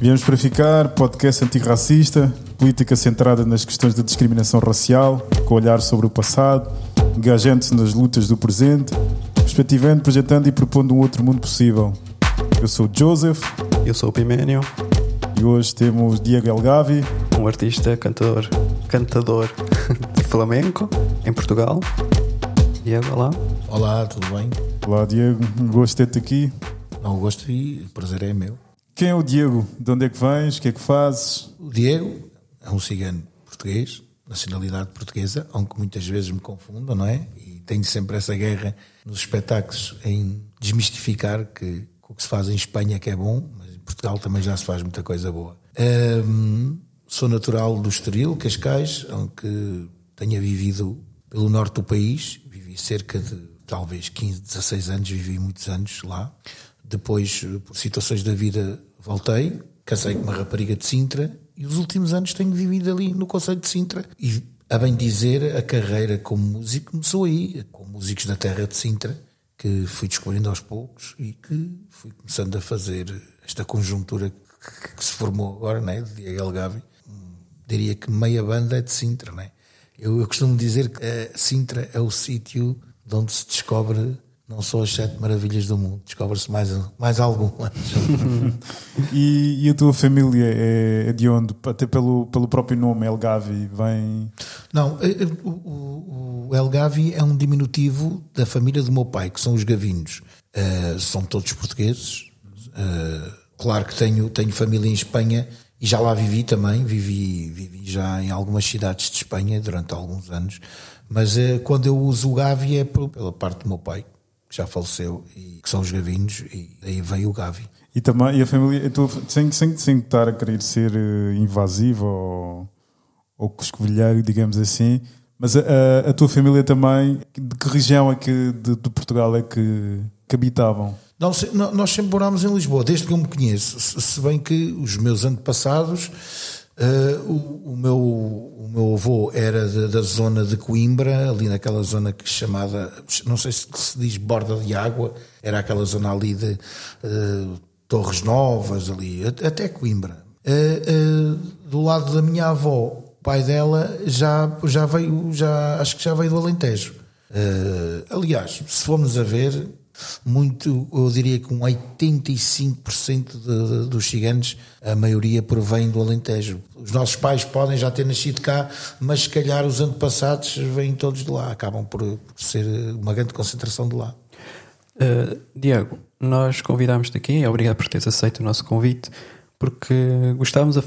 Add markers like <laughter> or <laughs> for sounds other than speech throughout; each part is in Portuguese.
Viemos para ficar, podcast antirracista, política centrada nas questões da discriminação racial, com olhar sobre o passado, engajando-se nas lutas do presente, perspectivando, projetando e propondo um outro mundo possível. Eu sou o Joseph. Eu sou o Pimenio. E hoje temos Diego Elgavi. Um artista, cantor, cantador de flamenco em Portugal. Diego, olá. Olá, tudo bem? Olá, Diego. Um gosto de ter-te aqui. Não, gosto e o prazer é meu. Quem é o Diego? De onde é que vens? O que é que fazes? O Diego é um cigano português, nacionalidade portuguesa, aunque muitas vezes me confundam, não é? E tenho sempre essa guerra nos espetáculos em desmistificar que o que se faz em Espanha que é bom, mas em Portugal também já se faz muita coisa boa. Sou natural do Estoril, Cascais, aunque tenha vivido pelo norte do país, vivi cerca de talvez 15, 16 anos, vivi muitos anos lá. Depois, por situações da vida, voltei, casei com uma rapariga de Sintra e os últimos anos tenho vivido ali no Conselho de Sintra. E, a bem dizer, a carreira como músico começou aí, com músicos da terra de Sintra, que fui descobrindo aos poucos e que fui começando a fazer esta conjuntura que, que se formou agora, né, de Diego Elgavi. Diria que meia banda é de Sintra, né? Eu, eu costumo dizer que a Sintra é o sítio de onde se descobre não só as sete maravilhas do mundo, descobre-se mais, mais algumas. <laughs> e, e, a tua família é, é, de onde? Até pelo, pelo próprio nome, El Gavi, vem. Não, eh, eh, o, o, El Gavi é um diminutivo da família do meu pai, que são os Gavinhos. Uh, são todos portugueses. Uh, claro que tenho, tenho família em Espanha e já lá vivi também. Vivi, vivi já em algumas cidades de Espanha durante alguns anos. Mas uh, quando eu uso o Gavi é pela parte do meu pai que já faleceu, e que são os Gavinhos, e daí veio o Gavi. E também e a família, sem, sem, sem estar a querer ser uh, invasivo ou, ou coscovilheiro, digamos assim, mas a, a, a, tua família também, de que região é que de, de Portugal é que, que habitavam? Não, nós sempre morámos em Lisboa, desde que eu me conheço, se bem que os meus antepassados Uh, o, o, meu, o meu avô era de, da zona de Coimbra, ali naquela zona que chamada, não sei se se diz borda de água, era aquela zona ali de uh, Torres Novas, ali, até Coimbra. Uh, do lado da minha avó, o pai dela já, já veio, já, acho que já veio do Alentejo. aliás, se formos a ver, muito, eu diria que um 85% de, de, dos ciganos, a maioria provém do Alentejo. Os nossos pais podem já ter nascido cá, mas se calhar os antepassados vêm todos de lá, acabam por, por ser uma grande concentração de lá. Uh, Diego, nós convidámos-te aqui, obrigado por teres aceito o nosso convite, porque gostávamos de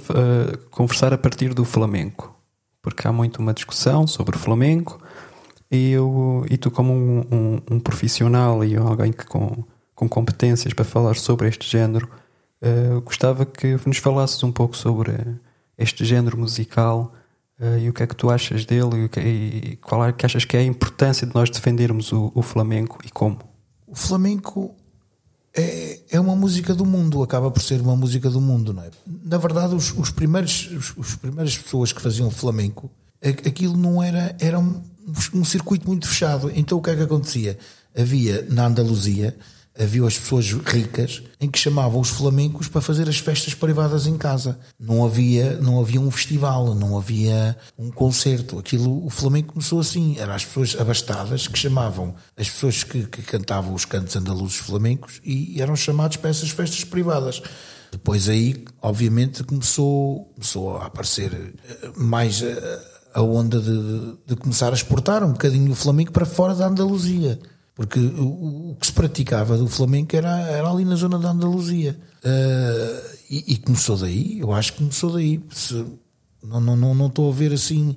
conversar a partir do flamenco, porque há muito uma discussão sobre o flamenco e, eu, e tu, como um, um, um profissional e alguém que com, com competências para falar sobre este género, uh, gostava que nos falasses um pouco sobre este género musical uh, e o que é que tu achas dele e, que, e qual é que achas que é a importância de nós defendermos o, o flamenco e como? O flamenco é, é uma música do mundo, acaba por ser uma música do mundo, não é? Na verdade, os, os primeiros, os, os primeiras pessoas que faziam flamenco, aquilo não era, era um circuito muito fechado. Então o que é que acontecia? Havia na Andaluzia, havia as pessoas ricas em que chamavam os flamencos para fazer as festas privadas em casa. Não havia, não havia um festival, não havia um concerto. Aquilo, o flamenco começou assim. Eram as pessoas abastadas que chamavam as pessoas que, que cantavam os cantos andaluzes flamencos e eram chamados para essas festas privadas. Depois aí, obviamente, começou, começou a aparecer eh, mais eh, a onda de, de, começar a exportar um bocadinho o flamenco para fora da Andaluzia. Porque o, o que se praticava do flamenco era, era ali na zona da Andaluzia. Uh, e, e, começou daí, eu acho que começou daí. Se, não, não, não, não estou a ver assim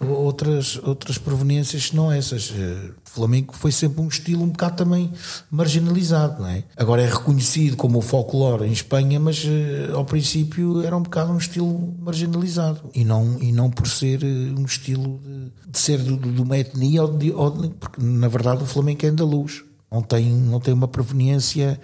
outras, outras proveniências que não essas. Eh, o flamenco foi sempre um estilo um bocado também marginalizado, não é? Agora é reconhecido como o folclore em Espanha, mas eh, ao princípio era um bocado um estilo marginalizado e não, e não por ser eh, um estilo de, de ser de, de uma etnia, ou de, ou de, porque na verdade o flamenco é andaluz, não tem, não tem uma proveniência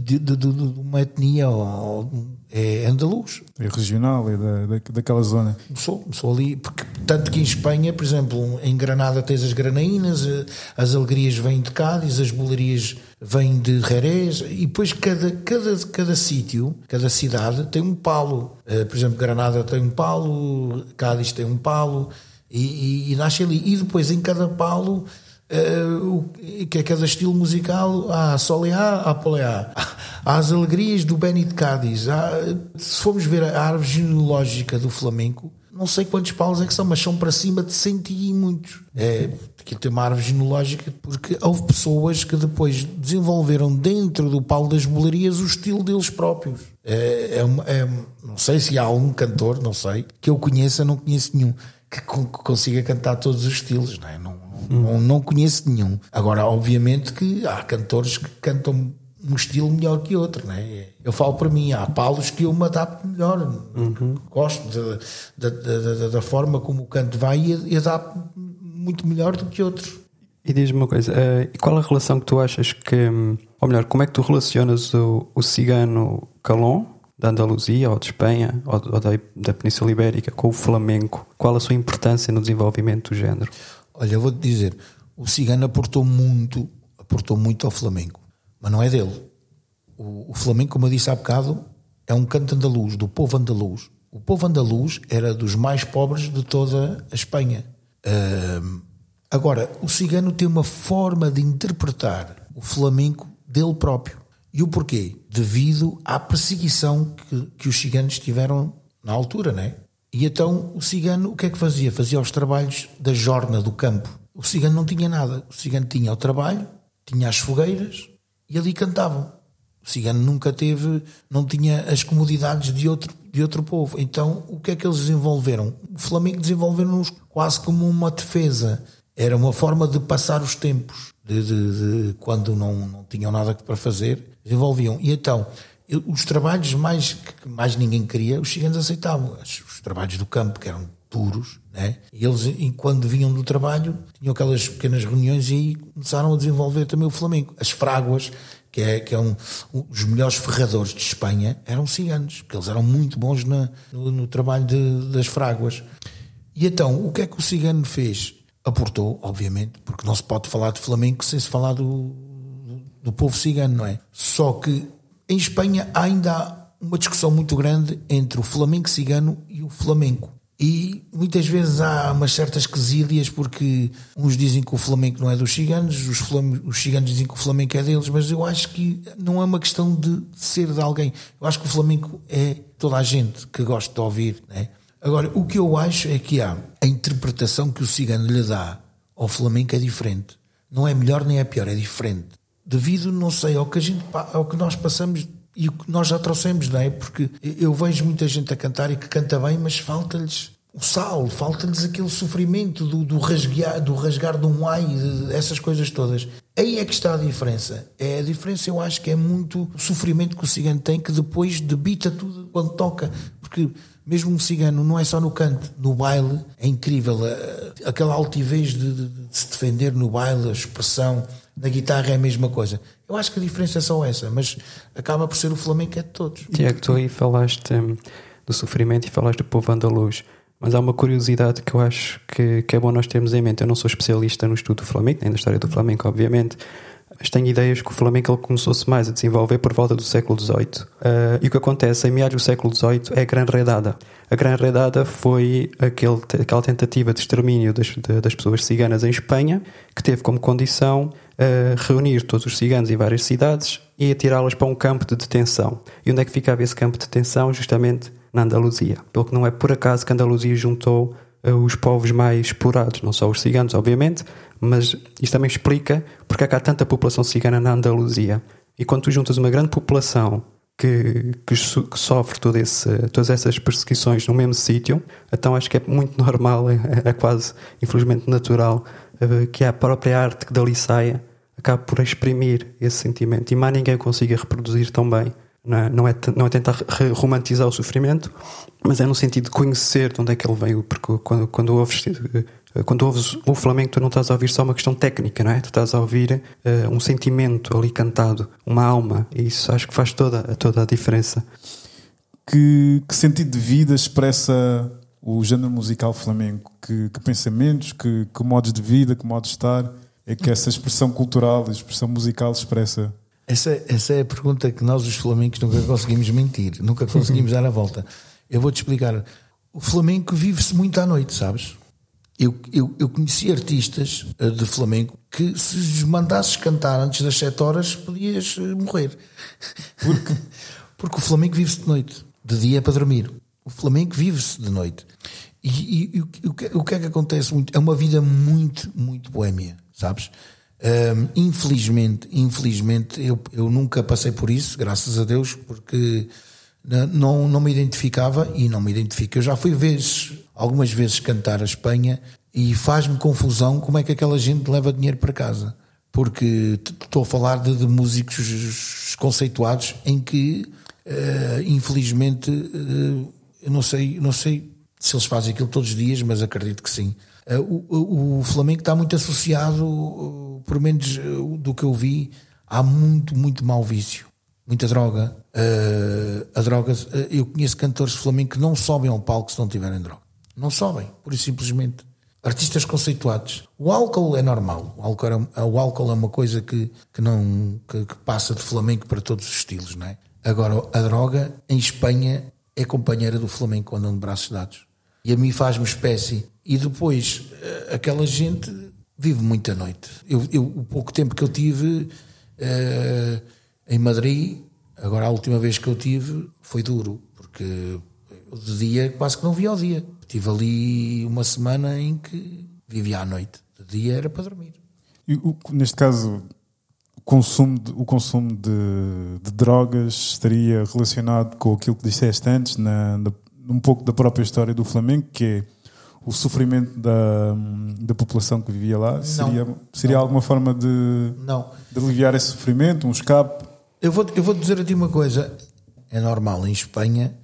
de, de, de, de uma etnia ou, é andaluz. É regional, é da, da, daquela zona. Sou, sou ali, porque tanto que em Espanha, por exemplo, em Granada tens as granaínas, as alegrias vêm de Cádiz, as bolarias vêm de Jerez, e depois cada, cada, cada sítio, cada cidade tem um palo. Eh, por exemplo, Granada tem um palo, Cádiz tem um palo, e, e, e nasce ali. E depois em cada palo Uh, que é cada estilo musical, há soleá, há poleá, há as alegrias do Benny de Cádiz, há, se formos ver a árvore genealógica do flamenco, não sei quantos paus é que são, mas são para cima de cento e muitos. É, aqui tem uma árvore genealógica porque houve pessoas que depois desenvolveram dentro do pau das bolarias o estilo deles próprios. É, é, é, não sei se há algum cantor, não sei, que eu conheça, não conheço nenhum, que consiga cantar todos os estilos, não é? Não, não, não conheço nenhum. Agora, obviamente que há cantores que cantam um estilo melhor que outro, né? Eu falo para mim, há palos que eu me adapto melhor. Uhum. Gosto da, da, da, da, forma como o canto vai e, adapto muito melhor do que outros. E diz-me uma coisa, uh, qual a relação que tu achas que, ou melhor, como é que tu relacionas o, o cigano calon da Andaluzia ou de Espanha ou, ou da, da Península Ibérica com o flamenco? Qual a sua importância no desenvolvimento do género? Olha, eu vou-te dizer, o Cigano aportou muito, aportou muito ao Flamengo, mas não é dele. O, o Flamengo, como eu disse há bocado, é um canto andaluz, do povo andaluz. O povo andaluz era dos mais pobres de toda a Espanha. Uh, agora, o cigano tem uma forma de interpretar o flamenco dele próprio. E o porquê? Devido à perseguição que, que os ciganos tiveram na altura, né? E então o cigano o que é que fazia? Fazia os trabalhos da jorna do campo. O cigano não tinha nada. O cigano tinha o trabalho, tinha as fogueiras e ali cantavam. O cigano nunca teve, não tinha as comodidades de outro, de outro povo. Então o que é que eles desenvolveram? O Flamengo desenvolveram-nos quase como uma defesa. Era uma forma de passar os tempos, de, de, de quando não, não tinham nada para fazer, desenvolviam. E então os trabalhos mais que mais ninguém queria, os ciganos aceitavam. Os trabalhos do campo, que eram duros, né? e eles, quando vinham do trabalho, tinham aquelas pequenas reuniões e começaram a desenvolver também o flamenco. As fráguas, que é, que é um, os melhores ferradores de Espanha, eram ciganos, porque eles eram muito bons na, no, no, trabalho de, das fráguas. E então, o que é que o cigano fez? Aportou, obviamente, porque não se pode falar de flamenco sem se falar do, do, do povo cigano, não é? Só que em Espanha ainda há uma discussão muito grande entre o flamenco cigano e o flamenco. E muitas vezes há umas certas quesílias porque uns dizem que o flamenco não é dos ciganos, os, os ciganos dizem que o flamenco é deles, mas eu acho que não é uma questão de ser de alguém. Eu acho que o flamenco é toda a gente que gosta de ouvir. Né? Agora, o que eu acho é que há a interpretação que o cigano lhe dá ao flamenco é diferente. Não é melhor nem é pior, é diferente devido, não sei, ao que, a gente, ao que nós passamos e o que nós já trouxemos, não é? Porque eu vejo muita gente a cantar e que canta bem, mas falta-lhes o sal, falta-lhes aquele sofrimento do, do, rasgar, do rasgar de um ai, essas coisas todas. Aí é que está a diferença. É a diferença, eu acho que é muito o sofrimento que o cigano tem, que depois debita tudo quando toca. Porque mesmo um cigano não é só no canto, no baile é incrível. Aquela altivez de, de, de se defender no baile, a expressão na guitarra é a mesma coisa. Eu acho que a diferença é essa, mas acaba por ser o flamenco é de todos. Tiago, tu aí falaste hum, do sofrimento e falaste do povo andaluz. Mas há uma curiosidade que eu acho que, que é bom nós termos em mente. Eu não sou especialista no estudo do Flamengo, nem da história do Flamengo, obviamente, mas tenho ideias que o Flamengo começou-se mais a desenvolver por volta do século XVIII. Uh, e o que acontece em meados do século XVIII é a Gran Redada. A Gran Redada foi aquele, aquela tentativa de extermínio das, de, das pessoas ciganas em Espanha, que teve como condição uh, reunir todos os ciganos em várias cidades e atirá-los para um campo de detenção. E onde é que ficava esse campo de detenção? Justamente na Andaluzia. Pelo que não é por acaso que a Andaluzia juntou uh, os povos mais explorados, não só os ciganos, obviamente, mas isto também explica porque é que há tanta população cigana na Andaluzia. E quando tu juntas uma grande população que, que, sofre todo esse, todas essas perseguições no mesmo sítio, então acho que é muito <laughs> normal, é, é quase, infelizmente, natural que a própria arte que dali saia acabe por exprimir esse sentimento e mais ninguém consiga reproduzir tão bem. Não é, não é, não é tentar romantizar o sofrimento, mas é no sentido de conhecer de onde é que ele veio, porque quando, quando ouves Eh, quando ouves o flamenco, tu não estás a ouvir só uma questão técnica, não é? Tu estás a ouvir uh, um sentimento ali cantado, uma alma, e isso acho que faz toda, toda a diferença. Que, que sentido de vida expressa o género musical flamenco? Que, que pensamentos, que, que, modos de vida, que modos de estar é que essa expressão cultural, a expressão musical expressa? Essa, essa é a pergunta que nós, os flamencos, nunca conseguimos mentir, nunca conseguimos dar a volta. Eu vou-te explicar. O flamenco vive-se muito à noite, sabes? Eu, eu, eu, conheci artistas eh, de flamenco que se os mandasses cantar antes das 7 horas podias eh, morrer. Porque, <laughs> porque o flamenco vive-se de noite. De dia é para dormir. O flamenco vive-se de noite. E, e, e o, que, o que é que acontece muito? É uma vida muito, muito boémia, sabes? Um, infelizmente, infelizmente, eu, eu nunca passei por isso, graças a Deus, porque não, não me identificava e não me identifico. Eu já fui vezes, algumas vezes cantar a Espanha e faz-me confusão como é que aquela gente leva dinheiro para casa. Porque estou a falar de, de músicos conceituados em que, uh, infelizmente, uh, eu não sei, não sei se eles fazem aquilo todos os dias, mas acredito que sim. Uh, o, o, Flamengo está muito associado, por menos do que eu vi, há muito, muito mau vício muita droga. A droga, eu conheço cantores de flamengo que não sobem ao palco se não tiverem droga. Não sobem, por simplesmente. Artistas conceituados. O álcool é normal. O álcool é, o álcool é uma coisa que, que não que, que passa de flamenco para todos os estilos, não é? Agora, a droga em Espanha é companheira do flamenco andam de braços dados. E a mim faz-me espécie. E depois, uh, aquela gente vive muita noite. Eu, eu, o pouco tempo que eu tive. Uh, em Madrid, agora a última vez que eu tive foi duro, porque de dia quase que não via ao dia. Tive ali uma semana em que vivia à noite. De dia era para dormir. E, o, neste caso, o consumo, de, o consumo de, de, drogas estaria relacionado com aquilo que disseste antes, na, na, um pouco da própria história do Flamengo, que é o sofrimento da, da população que vivia lá? Não, seria seria não. alguma forma de, não. de aliviar esse sofrimento, um escape? Eu vou, eu vou dizer a ti uma coisa. É normal em Espanha,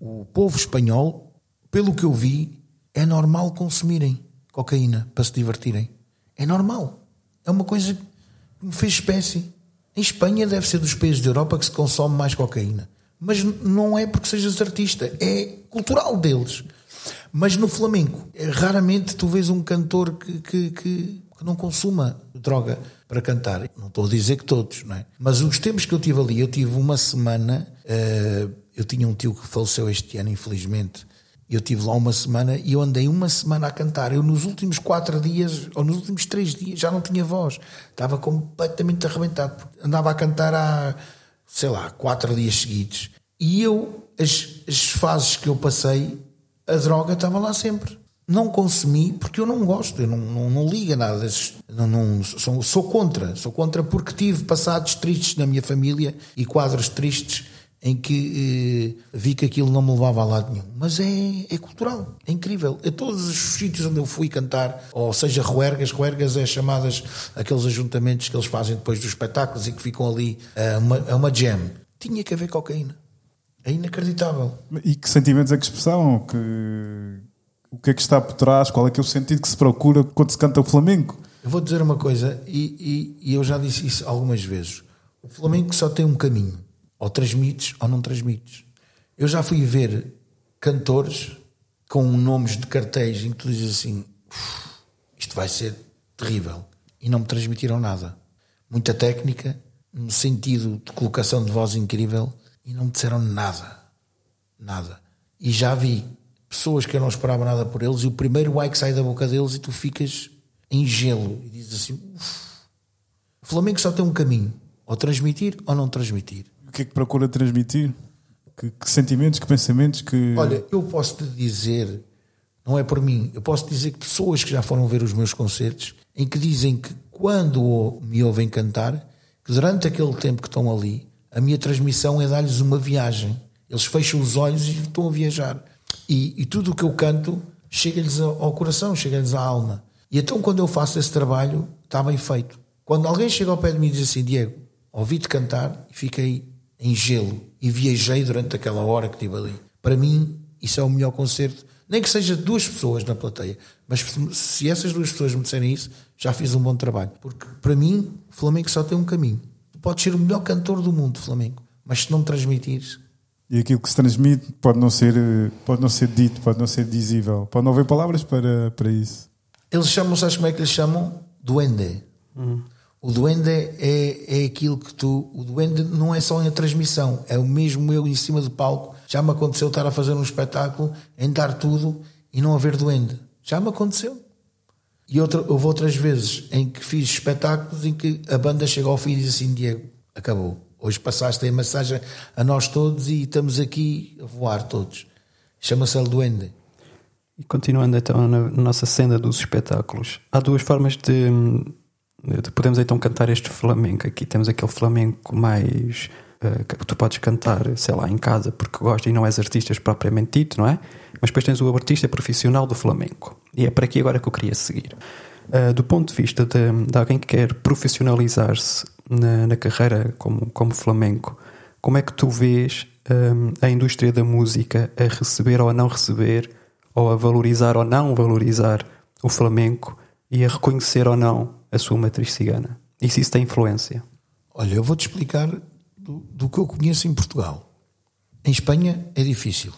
o povo espanhol, pelo que eu vi, é normal consumirem cocaína para se divertirem. É normal. É uma coisa que me fez espécie. Em Espanha deve ser dos países da Europa que se consome mais cocaína. Mas não é porque sejas artista, é cultural deles. Mas no flamenco, é, raramente tu vês um cantor que, que, que, que não consuma droga para cantar. Não estou a dizer que todos, não é? Mas os tempos que eu tive ali, eu tive uma semana. Uh, eu tinha um tio que faleceu este ano, infelizmente. Eu tive lá uma semana e eu andei uma semana a cantar. Eu nos últimos quatro dias, ou nos últimos três dias, já não tinha voz. Estava completamente arrebentado. Andava a cantar há, sei lá, quatro dias seguidos. E eu, as, as fases que eu passei, a droga estava lá sempre não consumi porque eu não gosto, eu não, não, não ligo a nada. Não, não, sou, sou contra, sou contra porque tive passados tristes na minha família e quadros tristes em que eh, vi que aquilo não me levava a lado nenhum. Mas é, é cultural, é incrível. A todos os sítios onde eu fui cantar, ou seja, ruergas, ruergas é chamadas aqueles ajuntamentos que eles fazem depois dos espetáculos e que ficam ali a eh, uma, a uma jam. Tinha que haver cocaína. É inacreditável. E que sentimentos é que expressavam? Que o que é que está por trás, qual é que é o sentido que se procura quando se canta o flamenco. Eu vou dizer uma coisa, e, e, e eu já disse isso algumas vezes. O flamenco só tem um caminho. Ou transmites ou não transmites. Eu já fui ver cantores com nomes de cartéis em que tu dizes assim: isto vai ser terrível. E não me transmitiram nada. Muita técnica, um sentido de colocação de voz incrível e não me disseram nada. Nada. E já vi pessoas que eu não esperava nada por eles, e o primeiro ai que sai da boca deles e tu ficas em gelo e dizes assim: o Flamengo só tem um caminho, ou transmitir ou não transmitir. O que é que procura transmitir? Que, que sentimentos, que pensamentos que. Olha, eu posso te dizer, não é por mim, eu posso dizer que pessoas que já foram ver os meus concertos, em que dizem que quando me ouvem cantar, que durante aquele tempo que estão ali, a minha transmissão é dar-lhes uma viagem. Eles fecham os olhos e estão a viajar. E, e tudo o que eu canto chega-lhes ao coração, chega-lhes à alma. E então, quando eu faço esse trabalho, está bem feito. Quando alguém chega ao pé de mim e diz assim: Diego, ouvi-te cantar e fiquei em gelo e viajei durante aquela hora que estive ali. Para mim, isso é o melhor concerto Nem que seja duas pessoas na plateia. Mas se essas duas pessoas me disserem isso, já fiz um bom trabalho. Porque para mim, o Flamengo só tem um caminho. Tu podes ser o melhor cantor do mundo, Flamengo, mas se não transmitires. E aquilo que se transmite pode não ser, pode não ser dito, pode não ser dizível, pode não haver palavras para, para isso. Eles chamam, sabes como é que eles chamam? Duende. Hum. O duende é, é aquilo que tu. O duende não é só em transmissão, é o mesmo eu em cima do palco. Já me aconteceu estar a fazer um espetáculo, em dar tudo e não haver duende. Já me aconteceu. E outra, houve outras vezes em que fiz espetáculos em que a banda chega ao fim e diz assim: Diego, acabou. Hoje passaste a mensagem a nós todos e estamos aqui a voar todos. Chama-se Duende. E continuando então na nossa cena dos espetáculos, há duas formas de, de podemos então cantar este flamenco. Aqui temos aquele flamenco mais uh, que tu podes cantar, sei lá, em casa porque gostas e não és artista propriamente dito, não é? Mas depois tens o artista profissional do flamenco. E é para aqui agora que eu queria seguir. Uh, do ponto de vista de, de alguém que quer profissionalizar-se na, na, carreira como, como flamenco, como é que tu vês um, a indústria da música a receber ou a não receber, ou a valorizar ou não valorizar o flamenco e a reconhecer ou não a sua matriz cigana? E se isso tem influência? Olha, eu vou-te explicar do, do que eu conheço em Portugal. Em Espanha é difícil.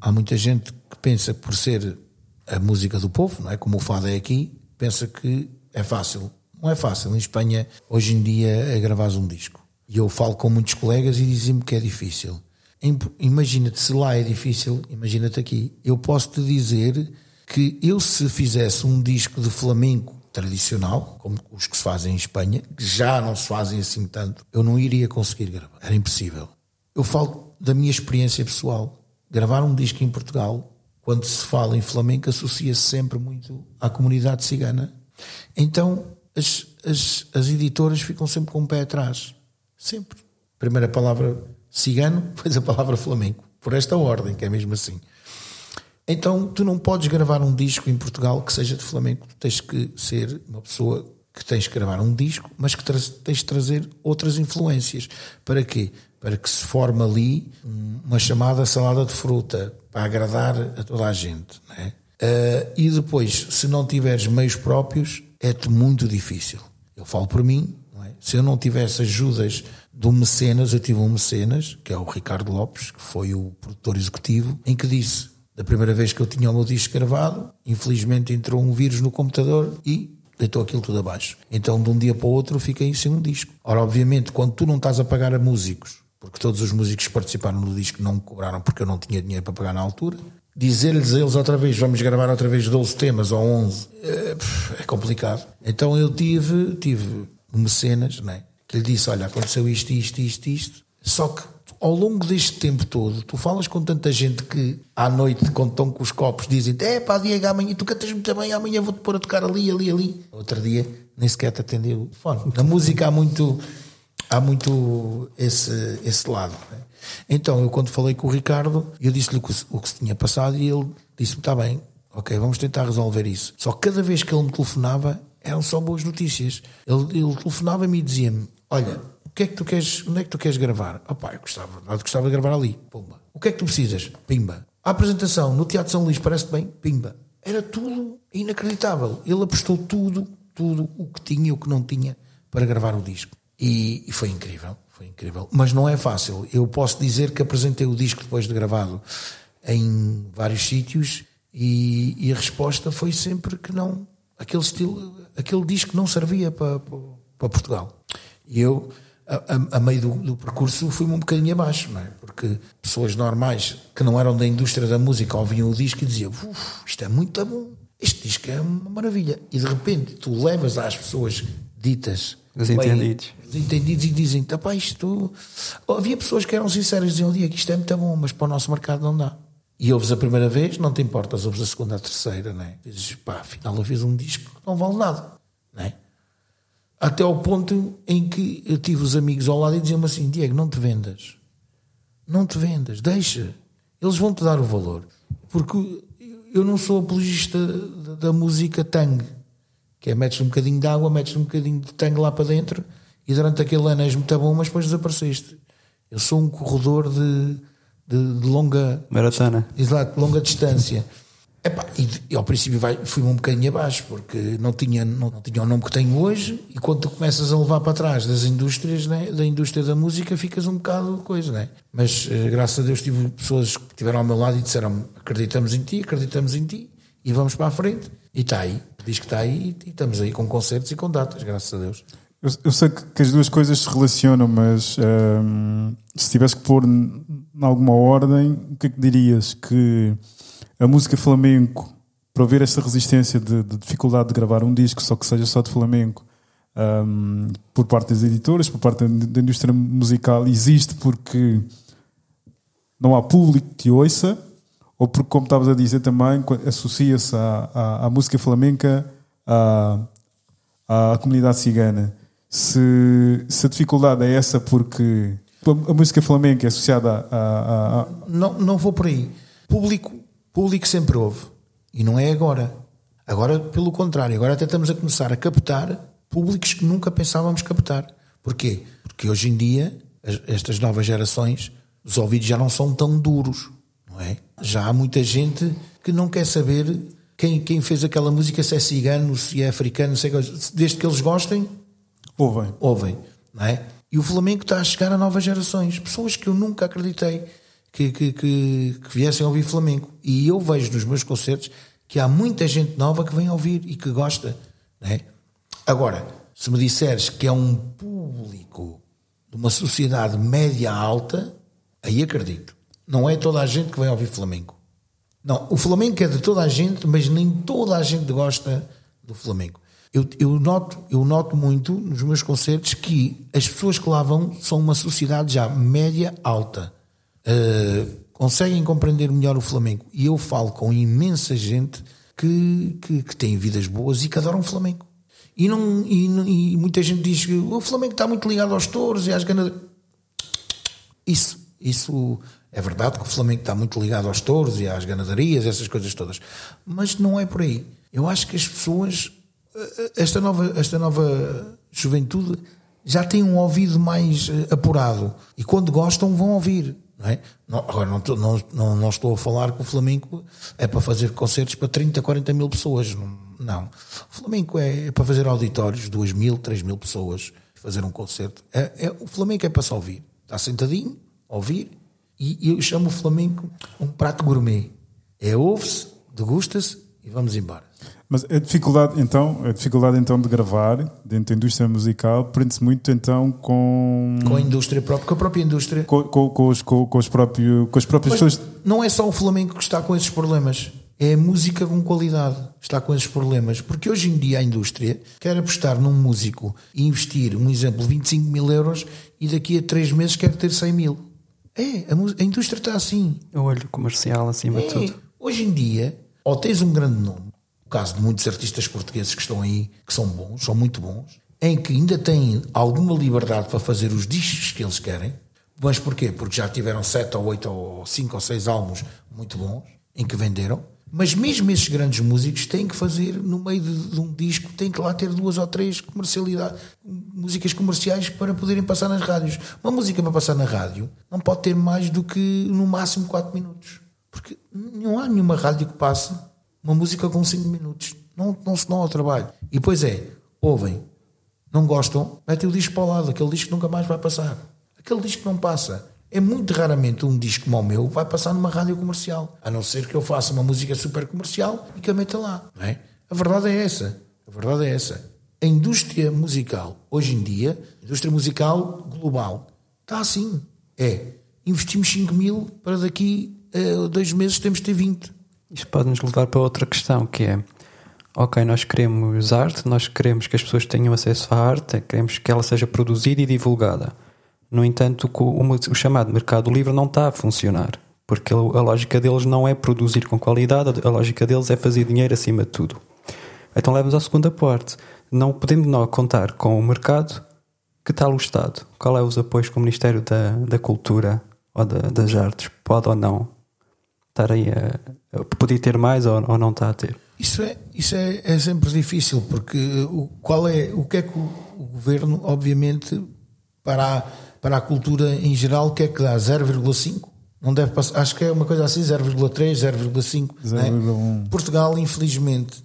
Há muita gente que pensa que por ser a música do povo, não é? Como o fado é aqui, pensa que é fácil. Não é fácil. Em Espanha, hoje em dia, é gravar um disco. E eu falo com muitos colegas e dizem-me que é difícil. Imagina-te, se lá é difícil, imagina-te aqui. Eu posso te dizer que eu, se fizesse um disco de flamenco tradicional, como os que se fazem em Espanha, que já não se fazem assim tanto, eu não iria conseguir gravar. Era impossível. Eu falo da minha experiência pessoal. Gravar um disco em Portugal quando se fala em flamenco, associa-se sempre muito à comunidade cigana. Então, as, as, as editoras ficam sempre com o pé atrás. Sempre. Primeira palavra cigano, <laughs> depois a palavra flamenco. Por esta ordem, que é mesmo assim. Então, tu não podes gravar um disco em Portugal que seja de flamenco. Tu tens que ser uma pessoa que tens que gravar um disco, mas que tens de trazer outras influências. Para quê? Para que se forme ali uma chamada salada de fruta, para agradar a toda a gente. Né? Uh, e depois, se não tiveres meios próprios, é-te muito difícil. Eu falo por mim, é? se eu não tivesse ajudas do mecenas, eu tive um mecenas, que é o Ricardo Lopes, que foi o produtor executivo, em que disse, da primeira vez que eu tinha o meu disco gravado, infelizmente entrou um vírus no computador e deitou aquilo tudo abaixo. Então, de um dia para o outro, fiquei sem um disco. Ora, obviamente, quando tu não estás a pagar a músicos, porque todos os músicos que participaram no disco não me cobraram porque eu não tinha dinheiro para pagar na altura, dizer-lhes a eles outra vez, vamos gravar outra vez 12 temas ou 11, é, é complicado. Então eu tive, tive mecenas, né, que lhe disse, olha, aconteceu isto, isto, isto, isto, só que ao longo deste tempo todo, tu falas com tanta gente que à noite, quando estão com os copos, dizem: É pá, Diego, amanhã tu cantas muito bem, amanhã vou-te pôr a tocar ali, ali, ali. Outro dia nem sequer te atendeu. Na música há muito, há muito esse, esse lado. Né? Então, eu quando falei com o Ricardo, eu disse-lhe o, o que se tinha passado e ele disse-me: Está bem, ok, vamos tentar resolver isso. Só que cada vez que ele me telefonava, eram só boas notícias. Ele, ele telefonava-me e dizia-me: Olha que é que tu queres, onde é que tu queres gravar? Ah pá, eu gostava, eu gostava de gravar ali. Pumba. O que é que tu precisas? Pimba. A apresentação no Teatro São Luís parece bem? Pimba. Era tudo inacreditável. Ele apostou tudo, tudo o que tinha e o que não tinha para gravar o disco. E, e, foi incrível, foi incrível. Mas não é fácil. Eu posso dizer que apresentei o disco depois de gravado em vários sítios e, e a resposta foi sempre que não. Aquele estilo, aquele disco não servia para, para, para Portugal. E eu a, a, a meio do, do, percurso fui-me um bocadinho abaixo, não é? Porque pessoas normais que não eram da indústria da música ouviam o disco e diziam: isto é muito bom, este disco é uma maravilha. E de repente tu levas às pessoas ditas. Os entendidos. Os entendidos e dizem: pá, isto. Havia pessoas que eram sinceras e diziam: dia que isto é muito bom, mas para o nosso mercado não dá. E ouves a primeira vez, não te importas, ouves a segunda, a terceira, não é? Dizes, pá, afinal eu fiz um disco que não vale nada, não é? Até ao ponto em que eu tive os amigos ao lado e diziam-me assim: Diego, não te vendas. Não te vendas, deixa. Eles vão te dar o valor. Porque eu não sou apologista da, música tangue, que é metes um bocadinho de água, metes um bocadinho de tangue lá para dentro e durante aquele ano és muito bom, mas depois desapareceste. Eu sou um corredor de, de, de longa. Maratona. Exato, longa distância. Epá, e, e ao princípio vai, fui um bocadinho abaixo, porque não tinha, não, não tinha o nome que tenho hoje, e quando tu começas a levar para trás das indústrias, né, da indústria da música, ficas um bocado coisa, né? Mas eh, graças a Deus tive pessoas que estiveram ao meu lado e disseram acreditamos em ti, acreditamos em ti, e vamos para a frente. E está aí, diz que está aí, e, estamos aí com concertos e com datas, graças a Deus. Eu, eu sei que, que as duas coisas se relacionam, mas hum, se tivesse que pôr em alguma ordem, o que é que dirias? Que a música flamenco, para ver esta resistência de, de dificuldade de gravar um disco, só que seja só de flamenco, hum, por parte das editoras, por parte da, indústria musical, existe porque não há público que ouça, ou porque, como estavas a dizer também, associa-se à, à, à música flamenca à, à comunidade cigana. Se, se a dificuldade é essa porque a, a música flamenca é associada a, a- a- Não, não vou por aí. Público, público sempre houve. E não é agora. Agora, pelo contrário, agora até estamos a começar a captar públicos que nunca pensávamos captar. Porquê? Porque hoje em dia, as- estas novas gerações, os ouvidos já não são tão duros, não é? Já há muita gente que não quer saber quem, quem fez aquela música, se é cigano, se é africano, se é desde que eles gostem, ouvem. ouvem, não é? E o Flamengo está a chegar a novas gerações, pessoas que eu nunca acreditei que, que, que, que viessem ouvir Flamengo. E eu vejo nos meus concertos que há muita gente nova que vem ouvir e que gosta, não é? Agora, se me disseres que é um público de uma sociedade média alta, aí acredito. Não é toda a gente que vem ouvir Flamengo. Não, o Flamengo é de toda a gente, mas nem toda a gente gosta do Flamengo. Eu, eu noto, eu noto muito nos meus concertos que as pessoas que lá vão são uma sociedade já média alta. Uh, conseguem compreender melhor o Flamengo. E eu falo com imensa gente que, que, que tem vidas boas e que adoram o Flamengo. E, não, e, e muita gente diz que o Flamengo está muito ligado aos touros e às ganadas. Isso, isso é verdade que o Flamengo está muito ligado aos touros e às ganadarias, essas coisas todas. Mas não é por aí. Eu acho que as pessoas, eh, esta nova, esta nova juventude, já tem um ouvido mais eh, apurado. E quando gostam, vão ouvir. Não é? Não- agora, não, não, não, não estou a falar que o Flamengo é para fazer concertos para 30, 40 mil pessoas. Não. não. O Flamengo é, é para fazer auditórios, 2 mil, 3 mil pessoas, fazer um concerto. É, é- o Flamengo é para se ouvir. Está sentadinho, ouvir, e eu chamo o Flamengo um prato gourmet. É ouve-se, degusta-se e vamos embora. Mas a dificuldade, então, a dificuldade então de gravar dentro da indústria musical prende-se muito então com, Com a indústria própria, com a própria indústria. com, com, com os, com, com os próprios, com as próprias Mas pessoas. não é só o Flamengo que está com esses problemas. É a música com qualidade que está com esses problemas. Porque hoje em dia a indústria quer apostar num músico e investir, um exemplo, 25 mil euros e daqui a três meses quer ter 100 mil. É, a, a indústria está assim. O olho comercial acima de É, tudo. Hoje em dia, ou tens um grande nome, caso de muitos artistas portugueses que estão aí, que são bons, são muito bons, em que ainda têm alguma liberdade para fazer os discos que eles querem. Mas porquê? Porque já tiveram sete ou oito ou cinco ou seis álbuns muito bons, em que venderam. Mas mesmo esses grandes músicos têm que fazer, no meio de, de um disco, têm que lá ter duas ou três comercialidade, músicas comerciais para poderem passar nas rádios. Uma música para passar na rádio não pode ter mais do que, no máximo, quatro minutos. Porque não há nenhuma rádio que passe uma música com 5 minutos. Não, não se dão ao trabalho. E depois é, ouvem, não gostam, metem o disco para o lado, aquele disco nunca mais vai passar. Aquele disco não passa. É muito raramente um disco como o meu vai passar numa rádio comercial. A não ser que eu faça uma música super comercial e que a meta lá. É? A verdade é essa. A verdade é essa. A indústria musical, hoje em dia, a indústria musical global, está assim. É, investimos 5 mil para daqui a dois meses temos de ter 20. Isto pode nos levar para outra questão que é ok, nós queremos arte, nós queremos que as pessoas tenham acesso à arte, queremos que ela seja produzida e divulgada. No entanto, o, chamado mercado livre não está a funcionar, porque a lógica deles não é produzir com qualidade, a lógica deles é fazer dinheiro acima de tudo. Então leva-nos à segunda parte. Não podemos nós contar com o mercado que tal o Estado? Qual é os apoios que o Ministério da, da Cultura ou da- das Artes pode ou não estar aí a, a poder ter mais ou, ou não está a ter? Isso é, isso é, é sempre difícil, porque o, qual é, o que é que o, o governo, obviamente, para a, para a cultura em geral, quer que dá 0,5? Não deve passar, acho que é uma coisa assim, 0,3, 0,5. né? 0,1. Portugal, infelizmente,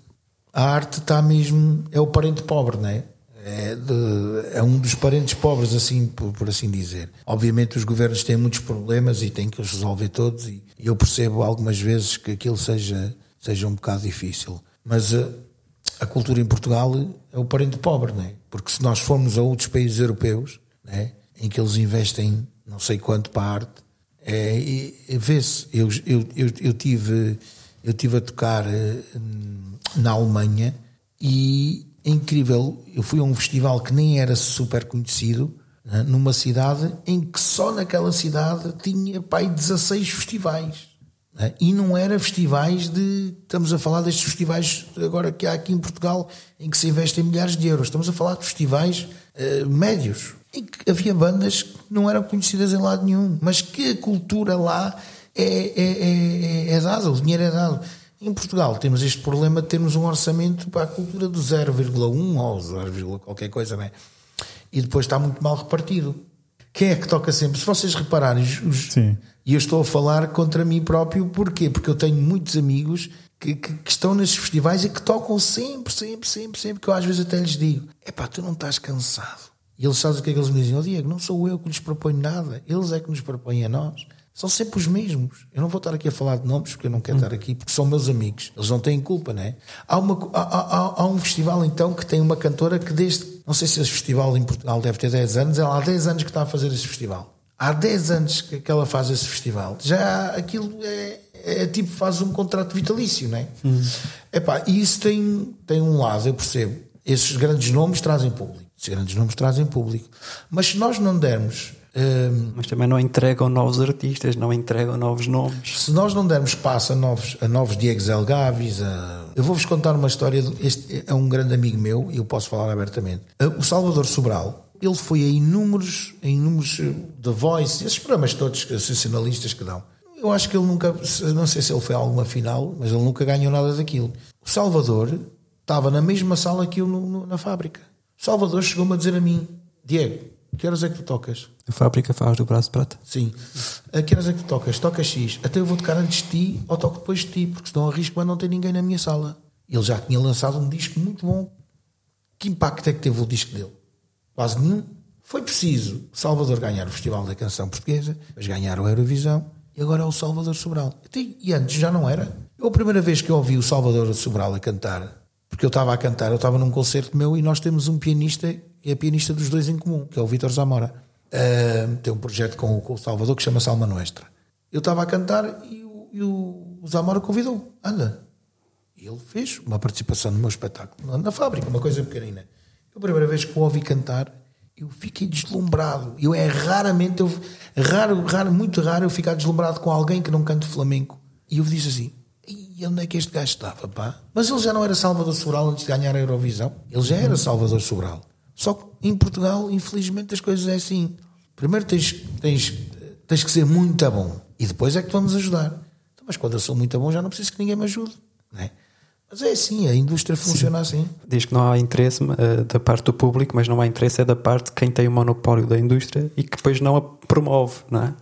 a arte está mesmo. É o parente pobre, não é? É, de- é um dos parentes pobres, assim por, por assim dizer. Obviamente, os governos têm muitos problemas e têm que os resolver todos, e eu percebo algumas vezes que aquilo seja, seja um bocado difícil. Mas eh, a cultura em Portugal é o parente pobre, não é? Porque se nós formos a outros países europeus, não é? em que eles investem não sei quanto para a arte, é, e- e vê-se. Eu, eu, eu, eu tive, eu tive a tocar eh, na Alemanha e é incrível. Eu fui a um festival que nem era super conhecido, né, numa cidade em que só naquela cidade tinha pai 16 festivais. né? E não era festivais de. Estamos a falar destes festivais agora que há aqui em Portugal em que se investem milhares de euros. Estamos a falar de festivais eh, médios em que havia bandas que não eram conhecidas em lado nenhum, mas que a cultura lá é, é, é, é dada, o dinheiro é dado. Em Portugal temos este problema de termos um orçamento para a cultura do 0,1 ou 0, qualquer coisa, não é? E depois está muito mal repartido. Quem é que toca sempre? Se vocês repararem, os- e eu estou a falar contra mim próprio, porquê? Porque eu tenho muitos amigos que, que- que estão nesses festivais e que tocam sempre, sempre, sempre, sempre, que eu às vezes até lhes digo: epá, tu não estás cansado. E eles sabem o que é que eles me dizem? Oh, Diego, não sou eu que lhes proponho nada, eles é que nos propõem a nós. São sempre os mesmos. Eu não vou estar aqui a falar de nomes porque eu não quero estar aqui, porque são meus amigos. Eles não têm culpa, não é? Há, uma, há, há- há- um festival então que tem uma cantora que desde. Não sei se esse festival em Portugal deve ter 10 anos, ela há 10 anos que está a fazer esse festival. Há 10 anos que que ela faz esse festival. Já aquilo é, é tipo, faz um contrato vitalício, não é? Epá, e isso tem, tem um lado, eu percebo. Esses grandes nomes trazem público. Esses grandes nomes trazem público. Mas se nós não dermos. Hum, Mas também não entregam novos artistas, não entregam novos nomes. se nós não dermos espaço a novos, a novos Diego Zelgavis, a... eu vou-vos contar uma história. Este é um grande amigo meu e eu posso falar abertamente. Uh, O Salvador Sobral, ele foi a inúmeros, a inúmeros uh, The Voice, esses programas todos sensacionalistas que dão. Eu acho que ele nunca, não sei se ele foi a alguma final, mas ele nunca ganhou nada daquilo. O Salvador estava na mesma sala que eu no- no- na fábrica. O Salvador chegou-me a dizer a mim: Diego, que horas é que tu tocas? A fábrica faz do braço de prata. Sim. A que horas é que tu tocas? Tocas X. Até eu vou tocar antes de ti ou toco depois de ti, porque senão arrisco para não ter ninguém na minha sala. Ele já tinha lançado um disco muito bom. Que impacto é que teve o disco dele? Quase nenhum. Foi preciso Salvador ganhar o Festival da Canção Portuguesa, depois ganhar o Eurovisão e agora é o Salvador Sobral. E antes já não era. Eu, a primeira vez que eu ouvi o Salvador Sobral a cantar, porque eu estava a cantar, eu estava num concerto meu e nós temos um pianista, que é pianista dos dois em comum, que é o Vítor Zamora. Ah, tem um projeto com, com o Salvador que chama-se Alma Nuestra. Eu estava a cantar e o, e o Zamora convidou: anda, e ele fez uma participação no meu espetáculo, na fábrica, uma coisa pequenina. Eu, a primeira vez que o ouvi cantar, eu fiquei deslumbrado. Eu é raramente, eu, raro, raro, muito raro eu ficar deslumbrado com alguém que não canta flamenco. E eu disse assim: e onde é que este gajo estava, pá? Mas ele já não era Salvador Sobral antes de ganhar a Eurovisão. Ele já era Salvador Sobral. Só que em Portugal, infelizmente, as coisas é assim. Primeiro tens, tens, tens que ser muito bom e depois é que te vamos ajudar. Então, Mas quando eu sou muito bom, já não preciso que ninguém me ajude. Não é? Mas é assim, a indústria funciona assim. Diz que não há interesse eh, da parte do público, mas não há interesse é da parte de quem tem o monopólio da indústria e que depois não a promove, não é?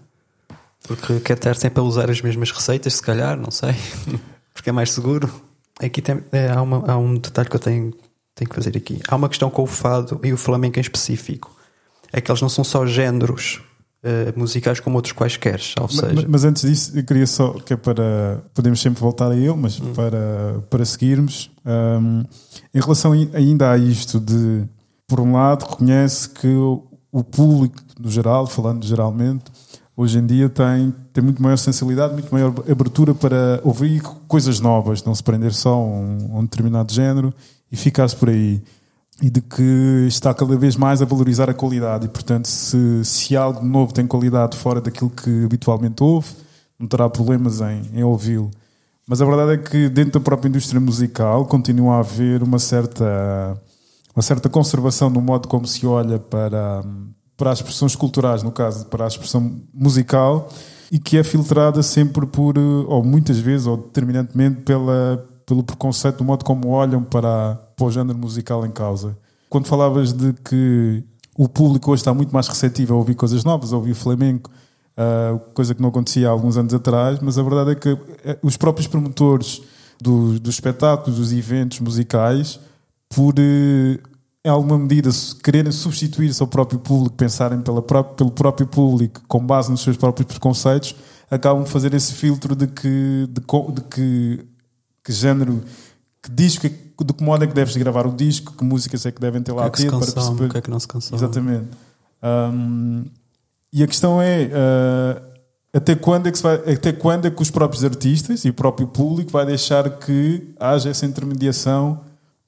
Porque quer estar sempre a usar as mesmas receitas, se calhar, não sei. <laughs> Porque é mais seguro. Aqui tem, é, há, uma- há um detalhe que eu tenho, tenho que fazer aqui. Há uma questão com o fado e o flamenco em específico. É que eles não são só géneros eh, musicais como outros quaisquer. Ou seja, ma- Mas antes disso, eu queria só, que é para. Podemos sempre voltar a ele, mas para, para seguirmos. hum, em relação ai- ainda a isto de, por um lado, reconhece que o, o público, no geral, falando geralmente, hoje em dia tem, tem muito maior sensibilidade, muito maior abertura para ouvir coisas novas, não se prender só a um, a um determinado género e ficar-se por aí. E de que está cada vez mais a valorizar a qualidade. E portanto se, se algo novo tem qualidade fora daquilo que habitualmente ouve não terá problemas em, em ouvi-lo. Mas a verdade é que dentro da própria indústria musical continua a haver uma certa uma certa conservação no modo como se olha para para as expressões culturais no caso para a expressão musical e que é filtrada sempre por ou muitas vezes ou determinantemente pela pelo preconceito do modo como olham para, para o género musical em causa. Quando falavas de que o público hoje está muito mais receptivo a ouvir coisas novas, a ouvir flamenco, uh, coisa que não acontecia há alguns anos atrás, mas a verdade é que eh, os próprios promotores do, dos espetáculos, dos eventos musicais, por uh, em alguma medida quererem substituir-se ao próprio público, pensarem pela pelo próprio público com base nos seus próprios preconceitos, acabam de fazer esse filtro de que, de, de que, que género, que disco, de que modo é que deves gravar o disco, que músicas é que devem ter lá a ter para perceber. O que é que não se consome. Exatamente. Um, e a questão é uh, até, quando é que vai, até quando é que os próprios artistas e o próprio público vai deixar que haja essa intermediação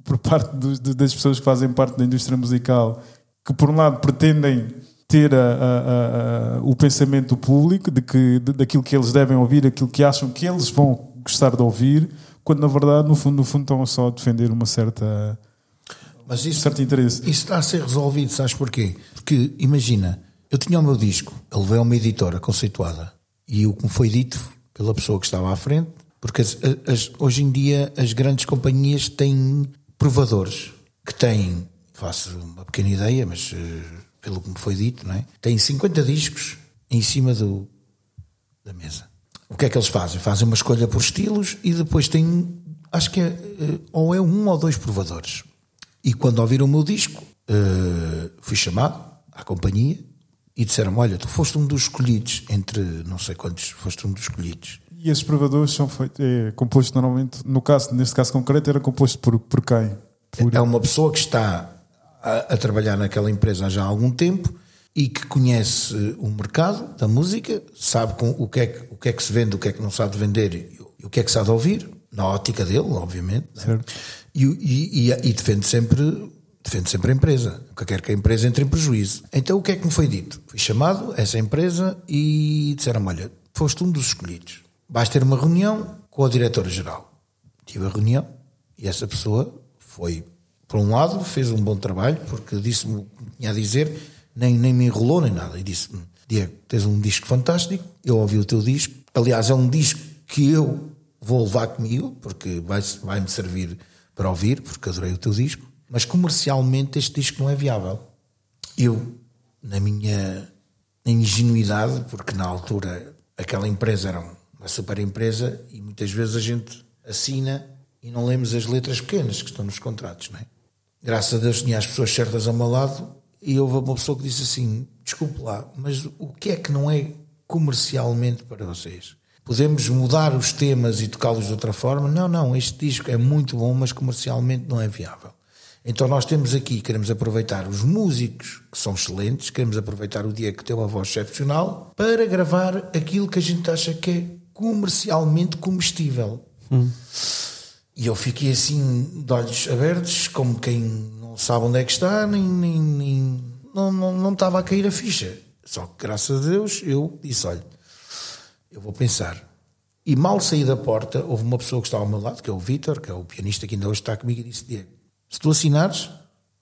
por parte dos, das pessoas que fazem parte da indústria musical, que por um lado pretendem ter a, a, a, o pensamento do público de que de, daquilo que eles devem ouvir, aquilo que acham que eles vão gostar de ouvir, quando na verdade no fundo, no fundo estão só a defender uma certa mas isso, um certo interesse. Isso está a ser resolvido, sabes porquê? Porque imagina, eu tinha o meu disco, ele veio a uma editora conceituada e o que me foi dito pela pessoa que estava à frente, porque as, as, hoje em dia as grandes companhias têm provadores que têm, faço uma pequena ideia, mas uh, pelo que me foi dito, não é? têm 50 discos em cima do, da mesa. O que é que eles fazem? Fazem uma escolha por estilos e depois têm, acho que é, uh, ou é um ou dois provadores. E quando ouviram o meu disco, uh, fui chamado à companhia e disseram olha, tu foste um dos escolhidos entre não sei quantos, foste um dos escolhidos. E esses provadores são feitos, é composto normalmente, no caso, neste caso concreto, era composto por, por quem? Por... É uma pessoa que está a, a, trabalhar naquela empresa já há algum tempo e que conhece o mercado da música, sabe com, o, que é que, o que é que se vende, o que é que não sabe vender e o que é que sabe de ouvir, na ótica dele, obviamente. Né? E, e, e, e defende sempre defende sempre a empresa. Nunca quer que a empresa entre em prejuízo. Então o que é que me foi dito? Fui chamado a essa empresa e disseram olha, foste um dos escolhidos. Vais ter uma reunião com a diretora-geral. Tive a reunião e essa pessoa foi, por um lado, fez um bom trabalho, porque disse-me o que tinha a dizer, nem, nem me enrolou nem nada. E disse-me, Diego, tens um disco fantástico, eu ouvi o teu disco. Aliás, é um disco que eu vou levar comigo, porque vai-me vai servir para ouvir, porque adorei o teu disco. Mas comercialmente este disco não é viável. Eu, na minha ingenuidade, porque na altura aquela empresa era uma super empresa e muitas vezes a gente assina e não lemos as letras pequenas que estão nos contratos, não é? Graças a Deus tinha as pessoas certas ao meu lado e houve uma pessoa que disse assim: desculpe lá, mas o que é que não é comercialmente para vocês? Podemos mudar os temas e tocá-los de outra forma? Não, não, este disco é muito bom, mas comercialmente não é viável. Então nós temos aqui, queremos aproveitar os músicos, que são excelentes, queremos aproveitar o dia que tem uma voz excepcional, para gravar aquilo que a gente acha que é comercialmente comestível. Hum. E eu fiquei assim, de olhos abertos, como quem sabe onde é que está, nem, nem, nem não, não, não estava a cair a ficha. Só que, graças a Deus, eu disse: olha, eu vou pensar. E mal saí da porta, houve uma pessoa que estava ao meu lado, que é o Vitor, que é o pianista que ainda hoje está comigo, e disse: Diego, se tu assinares,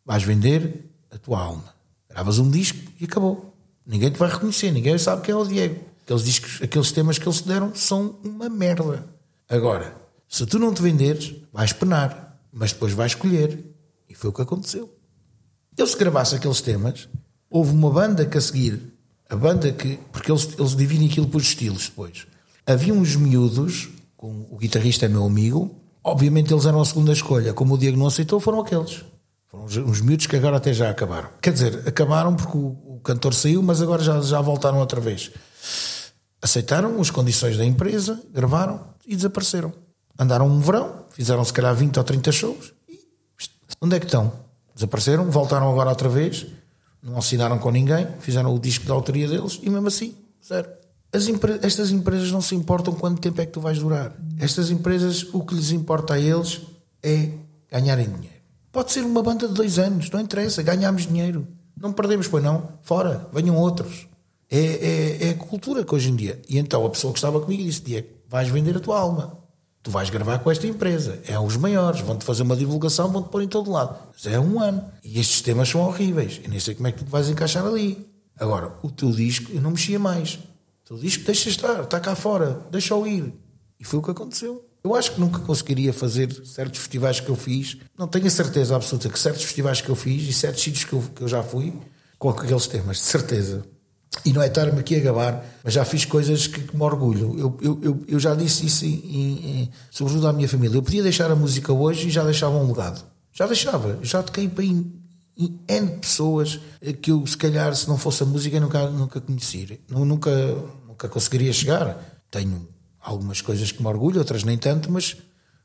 vais vender a tua alma. Gravas um disco e acabou. Ninguém te vai reconhecer, ninguém sabe quem é o Diego. Aqueles discos, aqueles temas que eles te deram são uma merda. Agora, se tu não te venderes, vais penar, mas depois vais escolher. E foi o que aconteceu. Eu, se gravasse aqueles temas, houve uma banda que a seguir, a banda que. Porque eles, eles dividem aquilo por estilos depois. Havia uns miúdos, com, o guitarrista é meu amigo, Obviamente eles eram a segunda escolha. Como o Diego não aceitou, foram aqueles. Foram uns miúdos que agora até já acabaram. Quer dizer, acabaram porque o, o cantor saiu, mas agora já, já voltaram outra vez. Aceitaram as condições da empresa, gravaram e desapareceram. Andaram um verão, fizeram se calhar 20 ou 30 shows onde é que estão? Desapareceram, voltaram agora outra vez, não assinaram com ninguém, fizeram o disco da autoria deles e mesmo assim, zero. Empre estas empresas não se importam quanto tempo é que tu vais durar. Estas empresas, o que lhes importa a eles é ganharem dinheiro. Pode ser uma banda de dois anos, não interessa, ganhamos dinheiro. Não perdemos, pois não, fora, venham outros. É, é, é, a cultura que hoje em dia. E então a pessoa que estava comigo disse: Diego, vais vender a tua alma. Tu vais gravar com esta empresa. É os maiores, vão-te fazer uma divulgação, vão-te pôr em todo lado. Mas é um ano. E estes temas são horríveis. Eu nem sei como é que tu vais encaixar ali. Agora, o teu disco, eu não mexia mais. Tu dizes que deixa estar, está cá fora, deixa-o ir. E foi o que aconteceu. Eu acho que nunca conseguiria fazer certos festivais que eu fiz. Não tenho a certeza absoluta que certos festivais que eu fiz e certos sítios que eu, que eu já fui com aqueles temas, de certeza. E não é estar-me aqui a gabar, mas já fiz coisas que, que me orgulho. Eu, eu, eu, já disse isso, em, em, sobretudo à minha família. Eu podia deixar a música hoje e já deixava um legado. Já deixava. Já toquei para em, em N pessoas que eu, se calhar, se não fosse a música, nunca, nunca conhecia. Nunca, nunca conseguiria chegar. Tenho algumas coisas que me orgulho, outras nem tanto, mas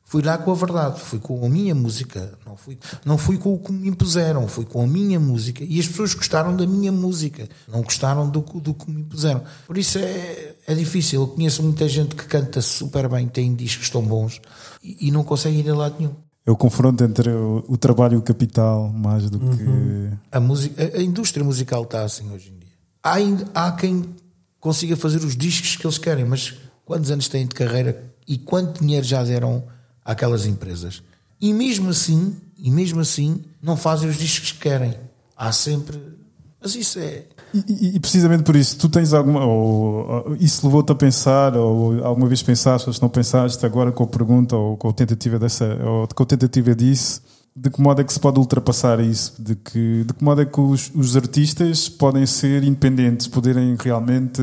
Fui lá com a verdade, fui com a minha música, não fui, não fui com o que me impuseram, fui com a minha música. E as pessoas gostaram da minha música, não gostaram do, do que me impuseram. Por isso é, é difícil. Eu conheço muita gente que canta super bem, tem discos tão bons e, e não consegue ir a lado nenhum. É o confronto entre o, o trabalho e o capital, mais do uhum. que. A, música, a, a, indústria musical está assim hoje em dia. Há, há quem consiga fazer os discos que eles querem, mas quantos anos têm de carreira e quanto dinheiro já deram àquelas empresas. E mesmo assim, e mesmo assim, não fazem os discos que querem. Há sempre. Mas isso é. E, e precisamente por isso, tu tens alguma. Ou, isso levou-te a pensar, ou alguma vez pensaste, ou se não pensaste, agora com a pergunta, ou com a tentativa dessa, ou com a tentativa disso, de que modo é que se pode ultrapassar isso? De que, de que modo é que os, os artistas podem ser independentes, poderem realmente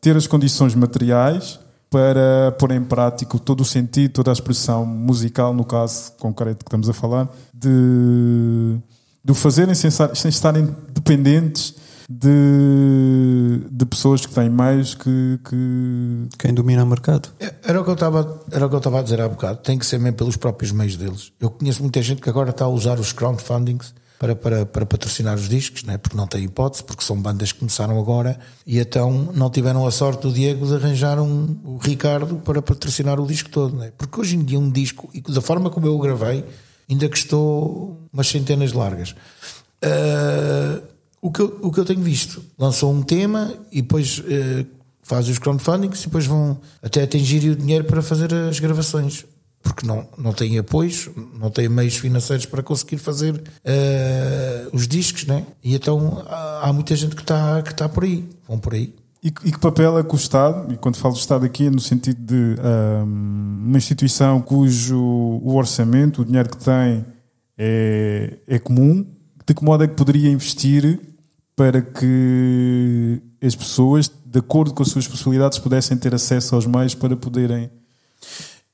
ter as condições materiais para pôr em prática todo o sentido, toda a expressão musical, no caso concreto que estamos a falar, de, de o fazerem sem, sem estarem dependentes de, de pessoas que têm mais que, que. Quem domina o mercado. É, era o, que eu estava, era o que eu estava a dizer há bocado. Tem que ser mesmo pelos próprios meios deles. Eu conheço muita gente que agora está a usar os crowdfundings para, para, para patrocinar os discos, né? porque não tem hipótese, porque são bandas que começaram agora e então não tiveram a sorte do Diego de arranjar um, o Ricardo para patrocinar o disco todo. Né? Porque hoje em dia um disco, e da forma como eu o gravei, ainda custou umas centenas largas. Uh, o, que eu, o que eu tenho visto, lançou um tema e depois uh, faz os crowdfundings e depois vão até atingir o dinheiro para fazer as gravações porque não, não tem apoios, não tem meios financeiros para conseguir fazer uh, os discos, né? E então há, há muita gente que está que tá por aí, vão por aí. E, que papel é que o Estado, e quando falo do Estado aqui é no sentido de um, ehm, uma instituição cujo o orçamento, o dinheiro que tem é, é comum, de que modo é que poderia investir para que as pessoas, de acordo com as suas possibilidades, pudessem ter acesso aos meios para poderem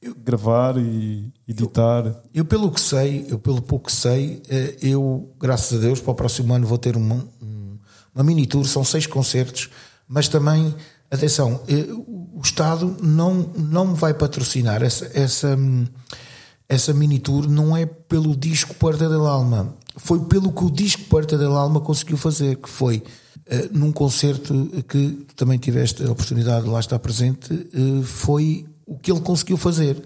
eu, gravar e editar? Eu, eu, pelo que sei, eu pelo pouco que sei, eh, eu, graças a Deus, para o próximo ano vou ter uma, uma mini tour, são seis concertos, mas também, atenção, eh, o Estado não, não vai patrocinar essa, essa, essa mini tour, não é pelo disco Puerta del Alma, foi pelo que o disco Puerta del Alma conseguiu fazer, que foi uh, num concerto que também tiveste a oportunidade de lá estar presente, foi o que ele conseguiu fazer,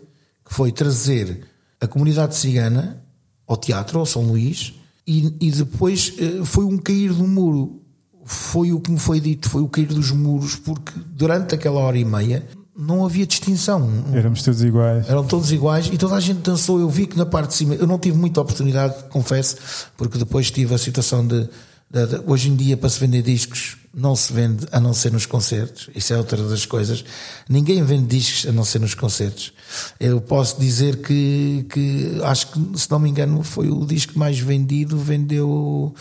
que foi trazer a comunidade cigana ao teatro, ao São Luís, e, e depois eh, foi um cair do muro. Foi o que me foi dito, foi o cair dos muros, porque durante aquela hora e meia não havia distinção. Éramos todos iguais. Eram todos iguais e toda a gente dançou. Eu vi que na parte de cima, eu não tive muita oportunidade, confesso, porque depois tive a situação de Hoje em dia, para se vender discos, não se vende a não ser nos concertos. Isso é outra das coisas. Ninguém vende discos a não ser nos concertos. Eu posso dizer que, que acho que, se não me engano, foi o disco mais vendido, vendeu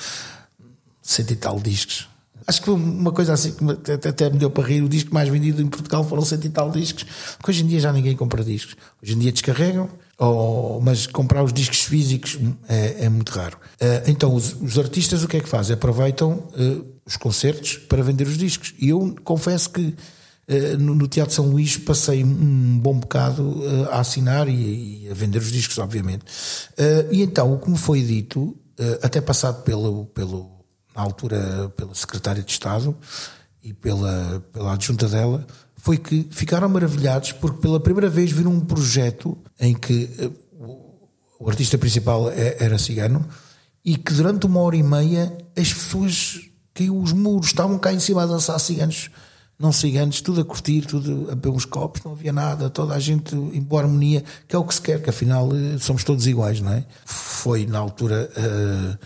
cento e tal discos. Acho que uma coisa assim que até me deu para rir. O disco mais vendido em Portugal foram cento e tal discos. Porque hoje em dia já ninguém compra discos. Hoje em dia descarregam, ou, mas comprar os discos físicos é, é muito raro. Uh, então, os, os, artistas o que é que fazem? Aproveitam uh, os concertos para vender os discos. E eu confesso que uh, no, no, Teatro São Luís passei um bom bocado a assinar e, e, a vender os discos, obviamente. e então, o que me foi dito, até passado pelo, pelo, na altura pela Secretária de Estado e pela, pela adjunta dela, foi que ficaram maravilhados porque pela primeira vez viram um projeto em que uh, o artista principal é, era cigano e que durante uma hora e meia as pessoas caiu os muros, estavam cá em cima a dançar ciganos, não ciganos, tudo a curtir, tudo a beber uns copos, não havia nada, toda a gente em boa harmonia, que é o que se quer, que afinal uh, somos todos iguais, não é? Foi na altura. Uh, eh,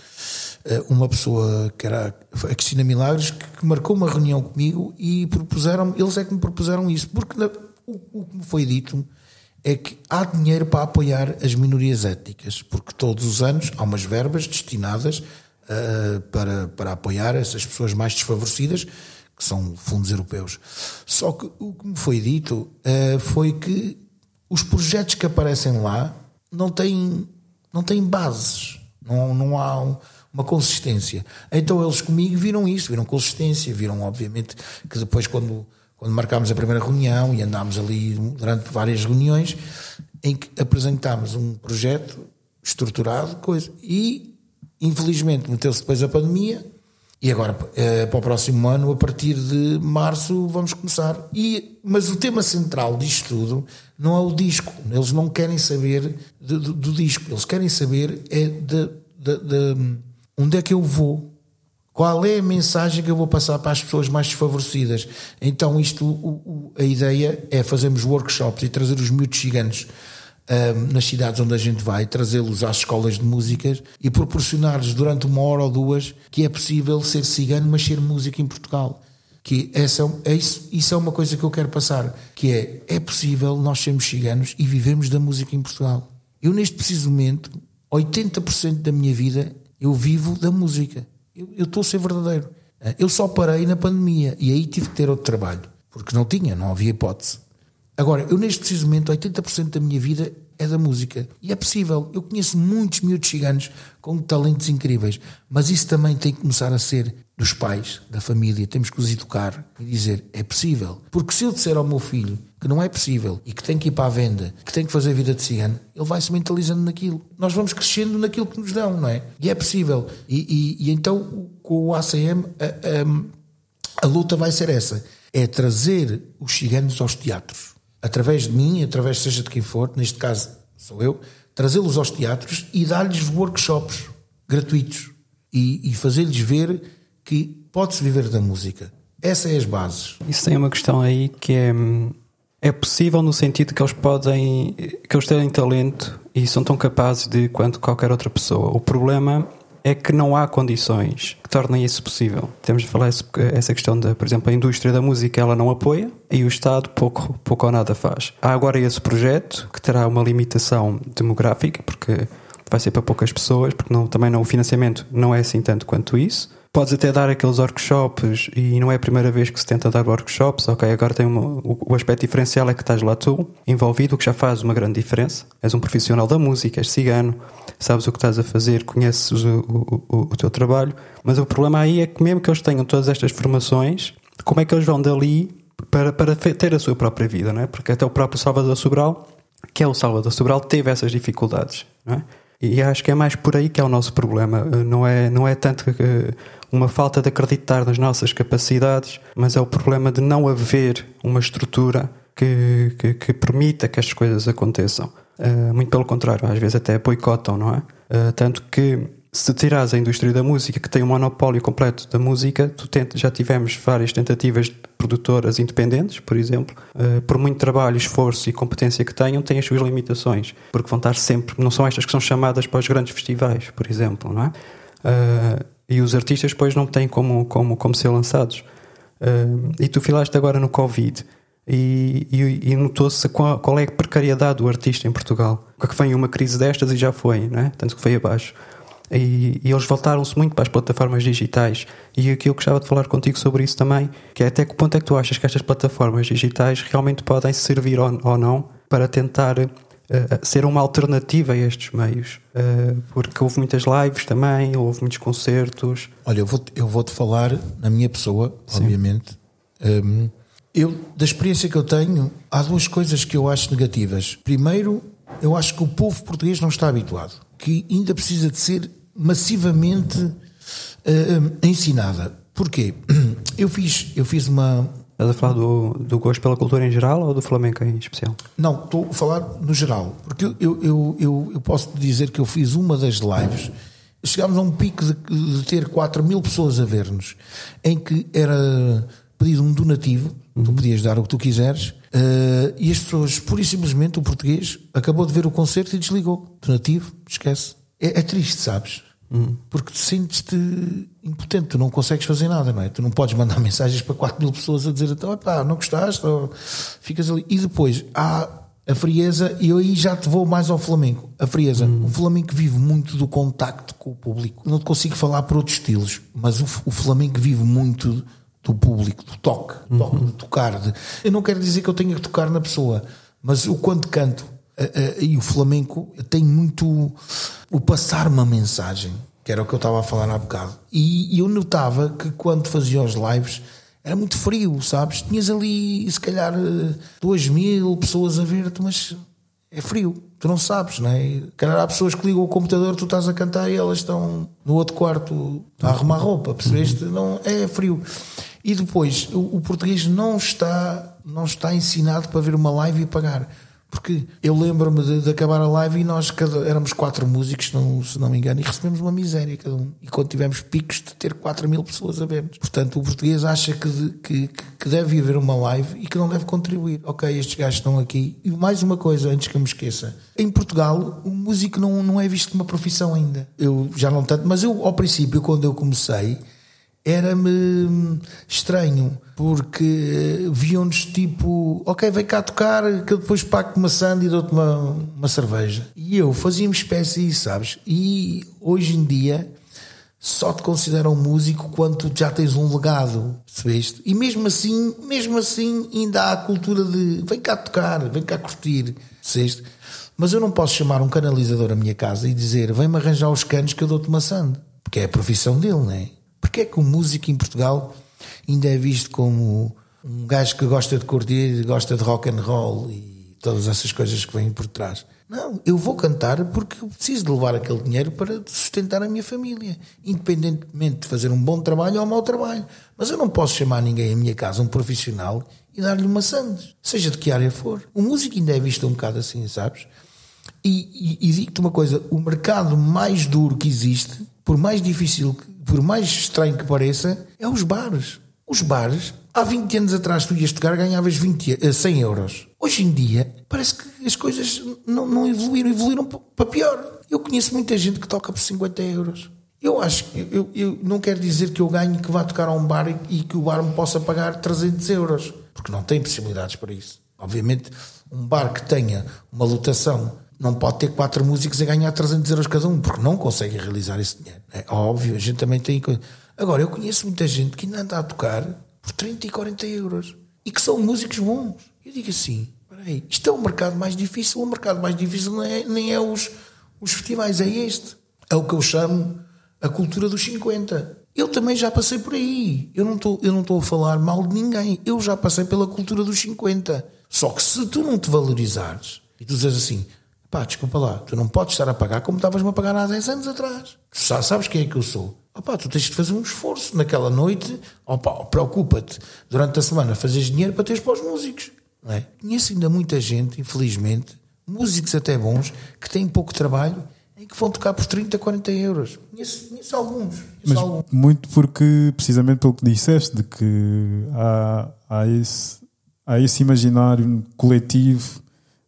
uma pessoa que era a Cristina Milagres, que marcou uma reunião comigo e propuseram eles é que me propuseram isso, porque na, o, o que me foi dito é que há dinheiro para apoiar as minorias étnicas, porque todos os anos há umas verbas destinadas uh, para, para apoiar essas pessoas mais desfavorecidas que são fundos europeus. Só que o que me foi dito uh, foi que os projetos que aparecem lá não têm, não têm bases, não, não há um, uma consistência. Então eles comigo viram isto, viram consistência, viram obviamente que depois quando, quando marcámos a primeira reunião e andámos ali durante várias reuniões, em que apresentámos um projeto estruturado, coisa, e infelizmente meteu-se depois a pandemia e agora, eh, para o próximo ano, a partir de março, vamos começar. E, mas o tema central disto tudo não é o disco. Eles não querem saber do, do, do disco. Eles querem saber é de, de, de, onde é que eu vou. Qual é a mensagem que eu vou passar para as pessoas mais desfavorecidas? Então, isto, o, o, a ideia é fazermos workshops e trazer os miúdos gigantes um, nas cidades onde a gente vai, trazê-los às escolas de músicas e proporcionar-lhes durante uma hora ou duas que é possível ser cigano, mas ser música em Portugal. Que essa, é, isso, isso é uma coisa que eu quero passar, que é, é possível nós sermos ciganos e vivermos da música em Portugal. Eu neste preciso momento, 80% da minha vida, eu vivo da música. Eu, estou a ser verdadeiro. Eu só parei na pandemia e aí tive que ter outro trabalho, porque não tinha, não havia hipótese. Agora, eu neste preciso momento, 80% da minha vida é da música. E é possível. Eu conheço muitos miúdos ciganos com talentos incríveis. Mas isso também tem que começar a ser dos pais, da família. Temos que os educar e dizer: é possível. Porque se eu disser ao meu filho que não é possível e que tem que ir para a venda, que tem que fazer vida de cigano, ele vai se mentalizando naquilo. Nós vamos crescendo naquilo que nos dão, não é? E é possível. E, e, e então, com o ACM, a, a, a luta vai ser essa: é trazer os ciganos aos teatros através de mim, através seja de quem for, neste caso sou eu, trazê-los aos teatros e dar-lhes workshops gratuitos e, e fazer-lhes ver que pode-se viver da música. Essas são as bases. Isso tem uma questão aí que é. É possível no sentido que eles podem. que eles têm talento e são tão capazes de quanto qualquer outra pessoa. O problema é que não há condições que tornem isso possível. Temos de falar essa questão da, por exemplo, a indústria da música ela não apoia e o Estado pouco, pouco ou nada faz. Há agora esse projeto que terá uma limitação demográfica, porque vai ser para poucas pessoas, porque não, também não, o financiamento não é assim tanto quanto isso. Podes até dar aqueles workshops e não é a primeira vez que se tenta dar workshops, ok, agora tem uma, o, o, aspecto diferencial é que estás lá tu, envolvido, o que já faz uma grande diferença. És um profissional da música, és cigano, sabes o que estás a fazer, conheces o, o, o teu trabalho, mas o problema aí é que mesmo que eles tenham todas estas formações, como é que eles vão dali para, para ter a sua própria vida, não é? Porque até o próprio Salvador Sobral, que é o Salvador Sobral, teve essas dificuldades, não é? E acho que é mais por aí que é o nosso problema. Não é, não é tanto uma falta de acreditar nas nossas capacidades, mas é o problema de não haver uma estrutura que, que, que permita que estas coisas aconteçam. Uh, muito pelo contrário, às vezes até boicotam, não é? Uh, tanto que se tirares a indústria da música, que tem um monopólio completo da música, tu tenta, já tivemos várias tentativas de produtoras independentes, por exemplo, uh, por muito trabalho, esforço e competência que tenham, têm as suas limitações, porque vão estar sempre, não são estas que são chamadas para os grandes festivais, por exemplo, não é? Uh, e os artistas depois não têm como, como, como ser lançados. Uh, e tu filaste agora no Covid e, e, e notou-se qual, qual, é a precariedade do artista em Portugal. Que vem uma crise destas e já foi, não é? tanto que foi abaixo. E, e eles voltaram-se muito para as plataformas digitais. E aqui eu gostava de falar contigo sobre isso também, que é até que ponto é que tu achas que estas plataformas digitais realmente podem servir ou, ou não para tentar uh, ser uma alternativa a estes meios, uh, porque houve muitas lives também, houve muitos concertos. Olha, eu vou-te eu vou -te falar na minha pessoa, Sim. obviamente. Um, eu, da experiência que eu tenho, há duas coisas que eu acho negativas. Primeiro, eu acho que o povo português não está habituado, que ainda precisa de ser massivamente uh, ensinada. Porquê? <clears throat> Eu fiz, eu fiz uma, Estás a falar do, do gosto pela cultura em geral ou do flamenco em especial? Não, estou a falar no geral. Porque eu, eu, eu, eu posso dizer que eu fiz uma das lives, chegámos a um pico de, de ter 4 mil pessoas a ver-nos, em que era pedido um donativo, uhum. tu podias dar o que tu quiseres, uh, e as pessoas, pura e simplesmente, o português, acabou de ver o concerto e desligou. Donativo, esquece. É, é triste, sabes? Uhum. Porque te sentes-te impotente, tu não consegues fazer nada, não é? Tu não podes mandar <laughs> mensagens para 4 mil pessoas a dizer então, pá, não gostaste, ou ficas ali. E depois há a frieza, e eu aí já te vou mais ao flamenco. A frieza, uhum. o flamenco vive muito do contacto com o público. Não te consigo falar por outros estilos, mas o, o flamenco vive muito do público, do toque, uhum. toque de tocar. De, eu não quero dizer que eu tenha que tocar na pessoa, mas o quando canto e o flamenco tem muito o passar uma mensagem, que era o que eu estava a falar há bocado. E, eu notava que quando fazia os lives era muito frio, sabes? Tinhas ali, se calhar, duas mil pessoas a ver-te, mas é frio. Tu não sabes, não é? Calhar há pessoas que ligam o computador, tu estás a cantar e elas estão no outro quarto a arrumar roupa, percebeste? Não, é frio. E depois, o, o português não está, não está ensinado para ver uma live e pagar. Porque eu lembro-me de, de, acabar a live e nós cada, éramos quatro músicos, não, se não me engano, e recebemos uma miséria cada um. E quando tivemos picos de ter 4 mil pessoas a vermos. Portanto, o português acha que, de, que, que, deve haver uma live e que não deve contribuir. Ok, estes gajos estão aqui. E mais uma coisa, antes que eu me esqueça. Em Portugal, o músico não, não é visto como uma profissão ainda. Eu já não tanto, mas eu, ao princípio, quando eu comecei, era-me estranho, porque viam-nos tipo, ok, vem cá tocar, que eu depois pago uma sanda e dou-te uma, uma cerveja. E eu fazia-me espécie sabes? E hoje em dia só te consideram músico quando já tens um legado, percebeste? E mesmo assim, mesmo assim, ainda há a cultura de vem cá tocar, vem cá curtir, percebeste? Mas eu não posso chamar um canalizador à minha casa e dizer vem-me arranjar os canos que eu dou-te uma sanda, porque é a profissão dele, não é? Porquê é que o músico em Portugal ainda é visto como um gajo que gosta de curtir, gosta de rock and roll e todas essas coisas que vêm por trás? Não, eu vou cantar porque eu preciso de levar aquele dinheiro para sustentar a minha família, independentemente de fazer um bom trabalho ou um mau trabalho. Mas eu não posso chamar ninguém à minha casa, um profissional, e dar-lhe sandes, seja de que área for. O músico ainda é visto um bocado assim, sabes? E, e, e digo-te uma coisa: o mercado mais duro que existe, por mais difícil que por mais estranho que pareça, é os bares. Os bares, há 20 anos atrás, tu ias tocar, ganhavas 20, 100 eh, euros. Hoje em dia, parece que as coisas não, não evoluíram, evoluíram para pior. Eu conheço muita gente que toca por 50 euros. Eu acho, eu, eu não quero dizer que eu ganhe que vá tocar a um bar e, e que o bar me possa pagar 300 euros, porque não tem possibilidades para isso. Obviamente, um bar que tenha uma lotação não pode ter quatro músicos a ganhar 300 euros cada um, porque não conseguem realizar esse dinheiro. É óbvio, a gente também tem. Agora, eu conheço muita gente que ainda anda a tocar por 30 e 40 euros e que são músicos bons. Eu digo assim: peraí, isto é o mercado mais difícil. O mercado mais difícil não é, nem é os, os festivais, é este. É o que eu chamo a cultura dos 50. Eu também já passei por aí. Eu não estou a falar mal de ninguém. Eu já passei pela cultura dos 50. Só que se tu não te valorizares e tu dizes assim, Pá, desculpa lá, tu não podes estar a pagar como estavas-me a pagar há 10 anos atrás. Tu já sabes quem é que eu sou. Opá, tu tens de fazer um esforço naquela noite. Opá, preocupa-te durante a semana fazeres dinheiro para teres para os músicos. Não é? Conheço ainda muita gente, infelizmente, músicos até bons, que têm pouco trabalho e que vão tocar por 30, 40 euros. Conheço, conheço alguns. Conheço Mas alguns. muito porque, precisamente pelo que disseste, de que há, há, esse, há esse imaginário coletivo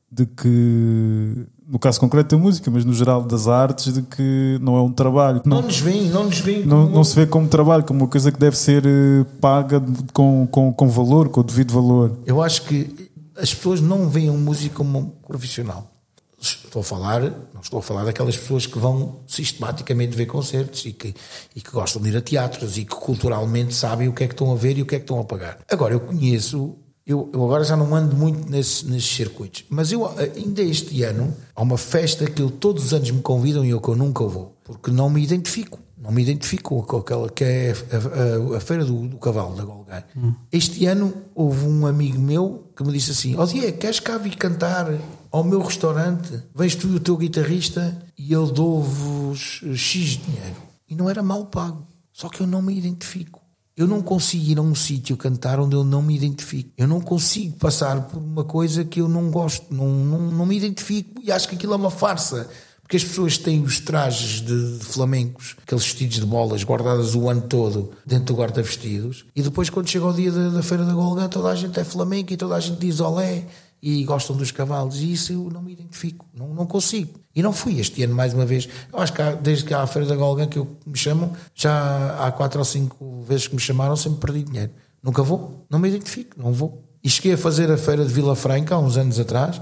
de que no caso concreto da música, mas no geral das artes, de que não é um trabalho. Não, não nos vem, não nos vem. Não, como... não se vê como trabalho, como uma coisa que deve ser eh, paga com, com, com valor, com o devido valor. Eu acho que as pessoas não veem a música como um profissional. Estou a falar, não estou a falar daquelas pessoas que vão sistematicamente ver concertos e que, e que gostam de ir a teatros e que culturalmente sabem o que é que estão a ver e o que é que estão a pagar. Agora, eu conheço eu, eu, agora já não ando muito nesse, nesses circuitos, mas eu ainda este ano há uma festa que eu todos os anos me convidam e eu que eu nunca vou, porque não me identifico. Não me identifico com aquela que é a, a, a feira do, do, cavalo da Golgai. Hum. Este ano houve um amigo meu que me disse assim: Ó oh, Diego, queres cá vir cantar ao meu restaurante? Vens tu e o teu guitarrista e eu dou-vos X dinheiro. E não era mal pago, só que eu não me identifico. Eu não consigo ir a um sítio cantar onde eu não me identifico. Eu não consigo passar por uma coisa que eu não gosto, não, não, não me identifico e acho que aquilo é uma farsa. Porque as pessoas têm os trajes de, de flamencos, aqueles vestidos de bolas guardadas o ano todo dentro do guarda-vestidos, e depois, quando chega o dia da, da Feira da Golgã, toda a gente é flamenco e toda a gente diz olé e gostam dos cavalos, e isso eu não me identifico, não, não consigo. E não fui este ano mais uma vez. Eu acho que há, desde que há a Feira da Golgã que eu, me chamam, já há quatro ou cinco vezes que me chamaram, sempre perdi dinheiro. Nunca vou, não me identifico, não vou. E cheguei a fazer a feira de Vila Franca há uns anos atrás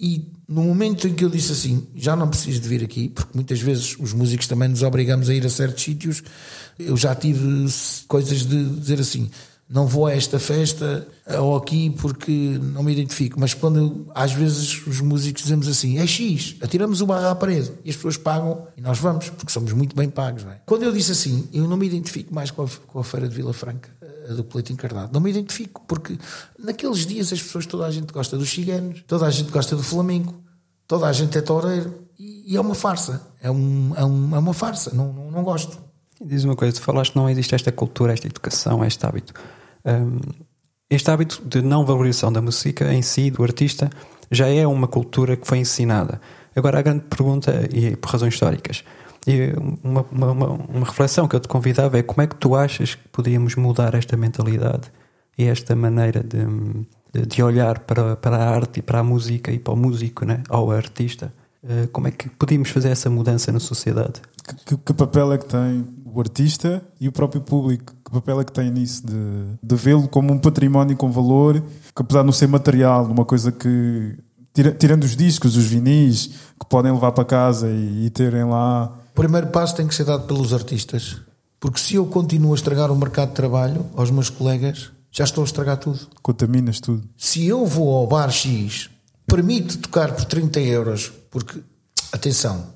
E no momento em que eu disse assim, já não preciso de vir aqui, porque muitas vezes os músicos também nos obrigamos a ir a certos sítios, eu já tive coisas de dizer assim, não vou a esta festa ou aqui porque não me identifico. Mas quando às vezes os músicos dizemos assim, é X, atiramos o barra à parede e as pessoas pagam e nós vamos, porque somos muito bem pagos. É? Quando eu disse assim, eu não me identifico mais com a, com a Feira de Vila Franca, a do Pleito Encarnado, não me identifico, porque naqueles dias as pessoas, toda a gente gosta dos ciganos, toda a gente gosta do flamenco, toda a gente é toureiro e, e é uma farsa. É, um, é, um, é uma farsa, não, não, não gosto. Diz uma coisa, tu falaste que não existe esta cultura, esta educação, este hábito. Um, este hábito de não valorização da música em si, do artista, já é uma cultura que foi ensinada. Agora, a grande pergunta, e por razões históricas, e uma, uma, uma, reflexão que eu te convidava é como é que tu achas que podíamos mudar esta mentalidade e esta maneira de, de, olhar para, para a arte e para a música e para o músico, né? ao artista? Uh, como é que podíamos fazer essa mudança na sociedade? Que, que, papel é que tem o artista e o próprio público? Que papel é que tem nisso de, de vê-lo como um património com valor, que apesar de não ser material, uma coisa que, tirando os discos, os vinis, que podem levar para casa e, e terem lá. O primeiro passo tem que ser dado pelos artistas. Porque se eu continuo a estragar o mercado de trabalho aos meus colegas, já estou a estragar tudo. Contaminas tudo. Se eu vou ao bar X, permite tocar por 30 euros, porque, atenção,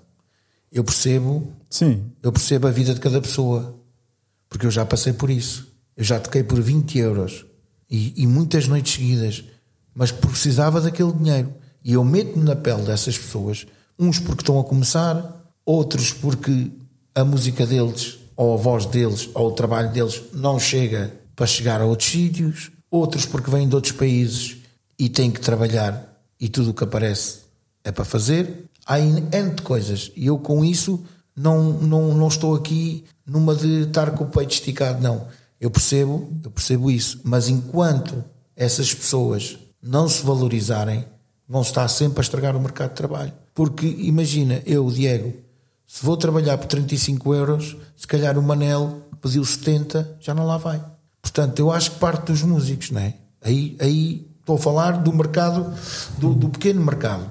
eu percebo, Sim. eu percebo a vida de cada pessoa, porque eu já passei por isso. Eu já toquei por 20 euros e, e muitas noites seguidas, mas precisava daquele dinheiro. E eu meto-me na pele dessas pessoas, uns porque estão a começar, outros porque a música deles, ou a voz deles, ou o trabalho deles não chega para chegar a outros sítios, outros porque vêm de outros países e têm que trabalhar e tudo o que aparece é para fazer. Há N de coisas e eu com isso não, não, não estou aqui numa de estar com o peito esticado, não. Eu percebo, eu percebo isso, mas enquanto essas pessoas não se valorizarem, vão estar sempre a estragar o mercado de trabalho. Porque imagina, eu, Diego, se vou trabalhar por 35 euros, se calhar o Manel pediu 70, já não lá vai. Portanto, eu acho que parte dos músicos, não é? Aí, aí estou a falar do mercado, do, do pequeno mercado.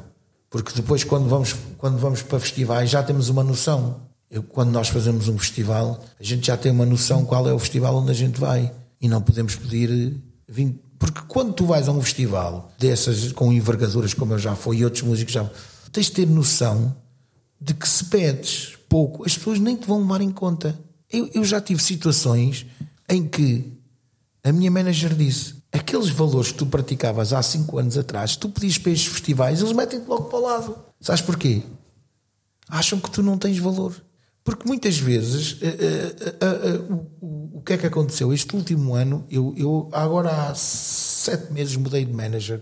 Porque depois, quando vamos, quando vamos para festivais, já temos uma noção. Eu, quando nós fazemos um festival, a gente já tem uma noção qual é o festival onde a gente vai. E não podemos pedir 20. Porque quando tu vais a um festival dessas, com envergaduras como eu já fui e outros músicos já. tens de ter noção de que se pedes pouco, as pessoas nem te vão levar em conta. Eu, eu já tive situações em que a minha manager disse: aqueles valores que tu praticavas há 5 anos atrás, tu pedias para estes festivais, eles metem-te logo para o lado. Sabes porquê? Acham que tu não tens valor. Porque muitas vezes uh, uh, uh, o, o que é que aconteceu? Este último ano, eu, eu agora há sete meses mudei de manager.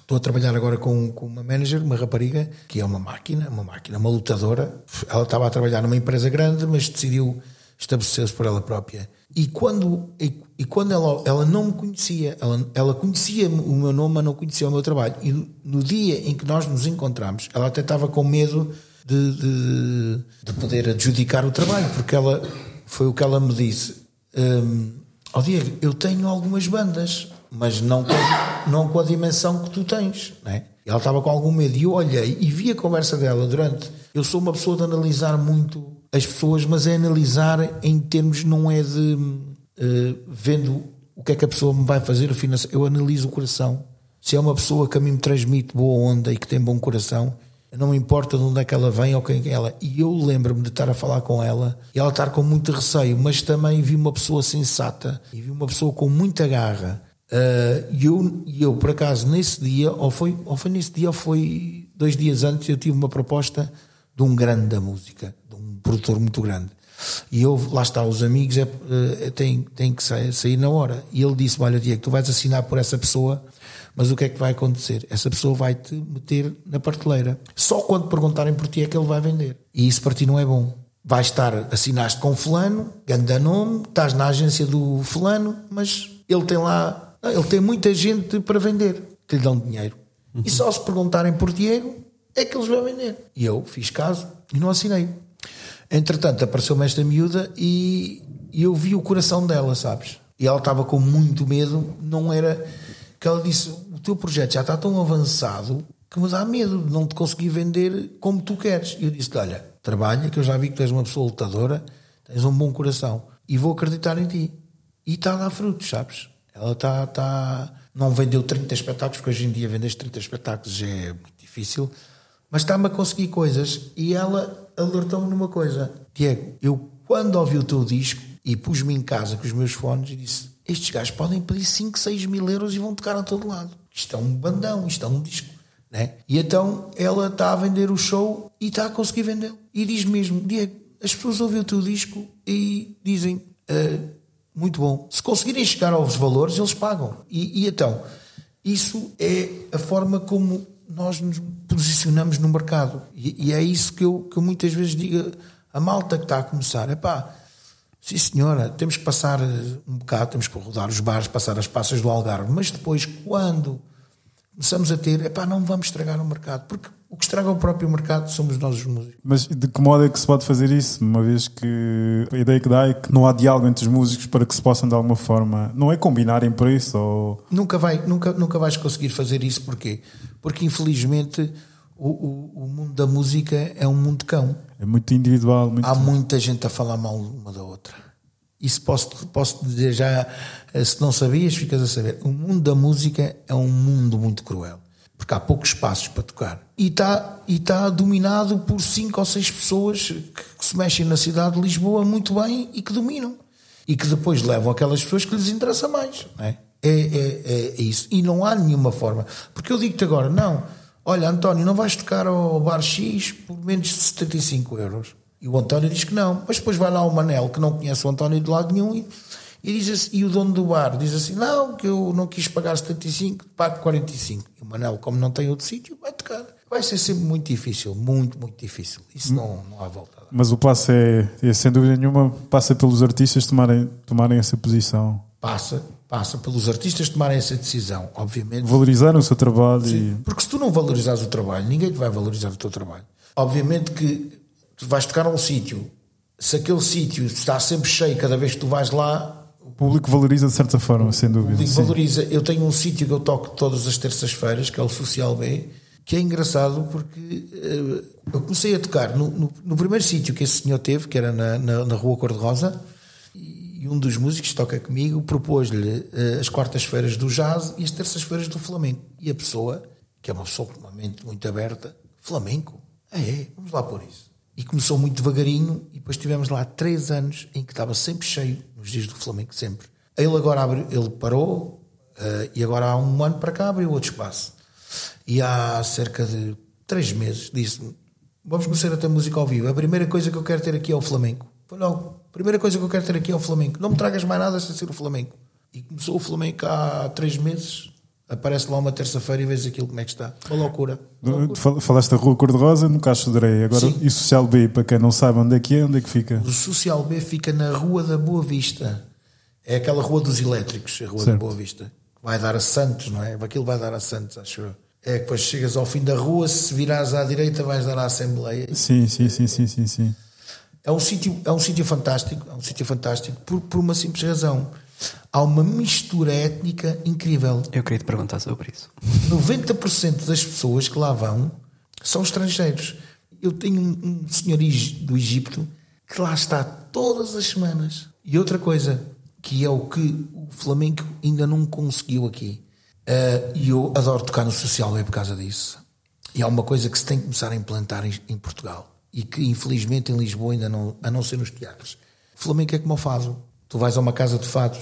Estou a trabalhar agora com, com uma manager, uma rapariga, que é uma máquina, uma máquina, uma lutadora. Ela estava a trabalhar numa empresa grande, mas decidiu estabelecer-se por ela própria. E quando, e, e, quando ela, ela não me conhecia, ela, ela conhecia o meu nome, mas não conhecia o meu trabalho. E no dia em que nós nos encontramos, ela até estava com medo de, de, de poder adjudicar o trabalho, porque ela foi o que ela me disse. Um, oh Diego, eu tenho algumas bandas, mas não com, não com a dimensão que tu tens. Né? Ela estava com algum medo. E eu olhei e vi a conversa dela durante. Eu sou uma pessoa de analisar muito as pessoas, mas é analisar em termos, não é de uh, vendo o que é que a pessoa me vai fazer. Eu analiso o coração. Se é uma pessoa que a mim me transmite boa onda e que tem bom coração, não importa de onde é que ela vem ou quem é ela. E eu lembro-me de estar a falar com ela e ela estar com muito receio, mas também vi uma pessoa sensata e vi uma pessoa com muita garra. Uh, e eu, eu, por acaso, nesse dia, ou foi, ou foi nesse dia, ou foi dois dias antes, eu tive uma proposta de um grande da música, de um produtor muito grande. E eu, lá está, os amigos é, é, têm, têm que sair, sair, na hora. E ele disse: Olha, Diego, tu vais assinar por essa pessoa, mas o que é que vai acontecer? Essa pessoa vai te meter na prateleira. Só quando perguntarem por ti é que ele vai vender. E isso para ti não é bom. Vais estar, assinaste com Fulano, ganda nome, estás na agência do Fulano, mas ele tem lá, ele tem muita gente para vender, que lhe dão dinheiro. Uhum. E só se perguntarem por Diego, é que eles vão vender. E eu fiz caso e não assinei. Entretanto, apareceu-me esta miúda e, e eu vi o coração dela, sabes? E ela estava com muito medo, não era. Que ela disse: o teu projeto já está tão avançado que me dá medo de não te conseguir vender como tu queres. E eu disse-lhe: Olha, trabalha, que eu já vi que tu és uma pessoa lutadora, tens um bom coração e vou acreditar em ti. E está dar frutos, sabes? Ela está. Tá, não vendeu 30 espetáculos, porque hoje em dia vender 30 espetáculos é muito difícil, mas está-me a conseguir coisas e ela alertou-me numa coisa: Diego, eu quando ouvi o teu disco e pus-me em casa com os meus fones e disse: Estes gajos podem pedir 5, 6 mil euros e vão tocar a todo lado. Isto é um bandão, isto é um disco. Né? E então ela está a vender o show e está a conseguir vendê-lo. E diz mesmo: Diego, as pessoas ouvem o teu disco e dizem. Uh, muito bom. Se conseguirem chegar aos valores, eles pagam. E, e, então, isso é a forma como nós nos posicionamos no mercado. E, e, é isso que eu, que eu muitas vezes digo a malta que está a começar: é pá, sim senhora, temos que passar um bocado, temos que rodar os bares, passar as passas do Algarve, mas depois, quando começamos a ter, é pá, não vamos estragar o mercado, porque o que estraga o próprio mercado somos nós os músicos. Mas de que modo é que se pode fazer isso? Uma vez que a ideia que dá é que não há diálogo entre os músicos para que se possam de alguma forma, não é combinarem preço ou... Nunca, vai, nunca, nunca vais conseguir fazer isso, porquê? Porque infelizmente o, o, o mundo da música é um mundo de cão. É muito individual. Muito... Há muita gente a falar mal uma da outra. Isso posso, posso dizer já, eh, se não sabias, ficas a saber. O mundo da música é um mundo muito cruel. Porque há poucos espaços para tocar. E está, e está dominado por cinco ou seis pessoas que, que se mexem na cidade de Lisboa muito bem e que dominam. E que depois levam aquelas pessoas que lhes interessa mais. Não é? É, é, é, é isso. E não há nenhuma forma. Porque eu digo-te agora, não, olha, António, não vais tocar ao bar X por menos de 75 euros. E o António diz que não. Mas depois vai lá o Manel, que não conhece o António de lado nenhum, e, e, diz assim, e o dono do bar diz assim: Não, que eu não quis pagar 75, pago 45. E o Manel, como não tem outro sítio, vai tocar. Vai ser sempre muito difícil, muito, muito difícil. Isso não, não há volta. Mas o passo é, é, sem dúvida nenhuma, passa pelos artistas tomarem, tomarem essa posição. Passa, passa pelos artistas tomarem essa decisão, obviamente. Valorizar o seu trabalho. Sim, e... Porque se tu não valorizares o trabalho, ninguém vai valorizar o teu trabalho. Obviamente que tu vais tocar a um sítio, se aquele sítio está sempre cheio cada vez que tu vais lá. O público valoriza de certa forma, sem dúvida. O público valoriza. Eu tenho um sítio que eu toco todas as terças-feiras, que é o Social B, que é engraçado porque uh, eu comecei a tocar no, no, no primeiro sítio que esse senhor teve, que era na, na, na Rua Cor-de-Rosa, e um dos músicos que toca comigo propôs-lhe uh, as quartas-feiras do jazz e as terças-feiras do flamenco. E a pessoa, que é uma pessoa com uma mente muito aberta, flamenco? É, é, vamos lá por isso. E começou muito devagarinho e depois tivemos lá três anos em que estava sempre cheio, nos dias do Flamengo, sempre. Ele agora abriu, ele parou uh, e agora há um ano para cá abriu outro espaço. E há cerca de três meses disse-me: Vamos começar a ter música ao vivo. A primeira coisa que eu quero ter aqui é o Flamengo. Foi logo: primeira coisa que eu quero ter aqui é o Flamengo. Não me tragas mais nada sem ser o Flamengo. E começou o Flamengo há três meses aparece lá uma terça-feira e vês aquilo como é que está. Uma loucura. Uma loucura. Falaste da Rua Cor-de-Rosa, nunca adorei. Agora, Sim. e o Social B, para quem não sabe onde é que é, onde é que fica? O Social B fica na Rua da Boa Vista. É aquela Rua dos Elétricos, a Rua certo. da Boa Vista. Vai dar a Santos, não é? Aquilo vai dar a Santos, acho eu. É que depois chegas ao fim da rua, se virares à direita vais dar à Assembleia. Sim, sim, sim, sim, sim, sim. É um sítio, é um sítio fantástico, é um sítio fantástico por, por uma simples razão há uma mistura étnica incrível. Eu queria te perguntar sobre isso. 90% das pessoas que lá vão são estrangeiros. Eu tenho um, um senhor do Egito que lá está todas as semanas. E outra coisa, que é o que o Flamengo ainda não conseguiu aqui. Uh, e eu adoro tocar no social web por causa disso. E há uma coisa que se tem que começar a implantar em, em Portugal e que infelizmente em Lisboa ainda não, a não ser nos teatros. O Flamengo é como o fado. Tu vais a uma casa de fados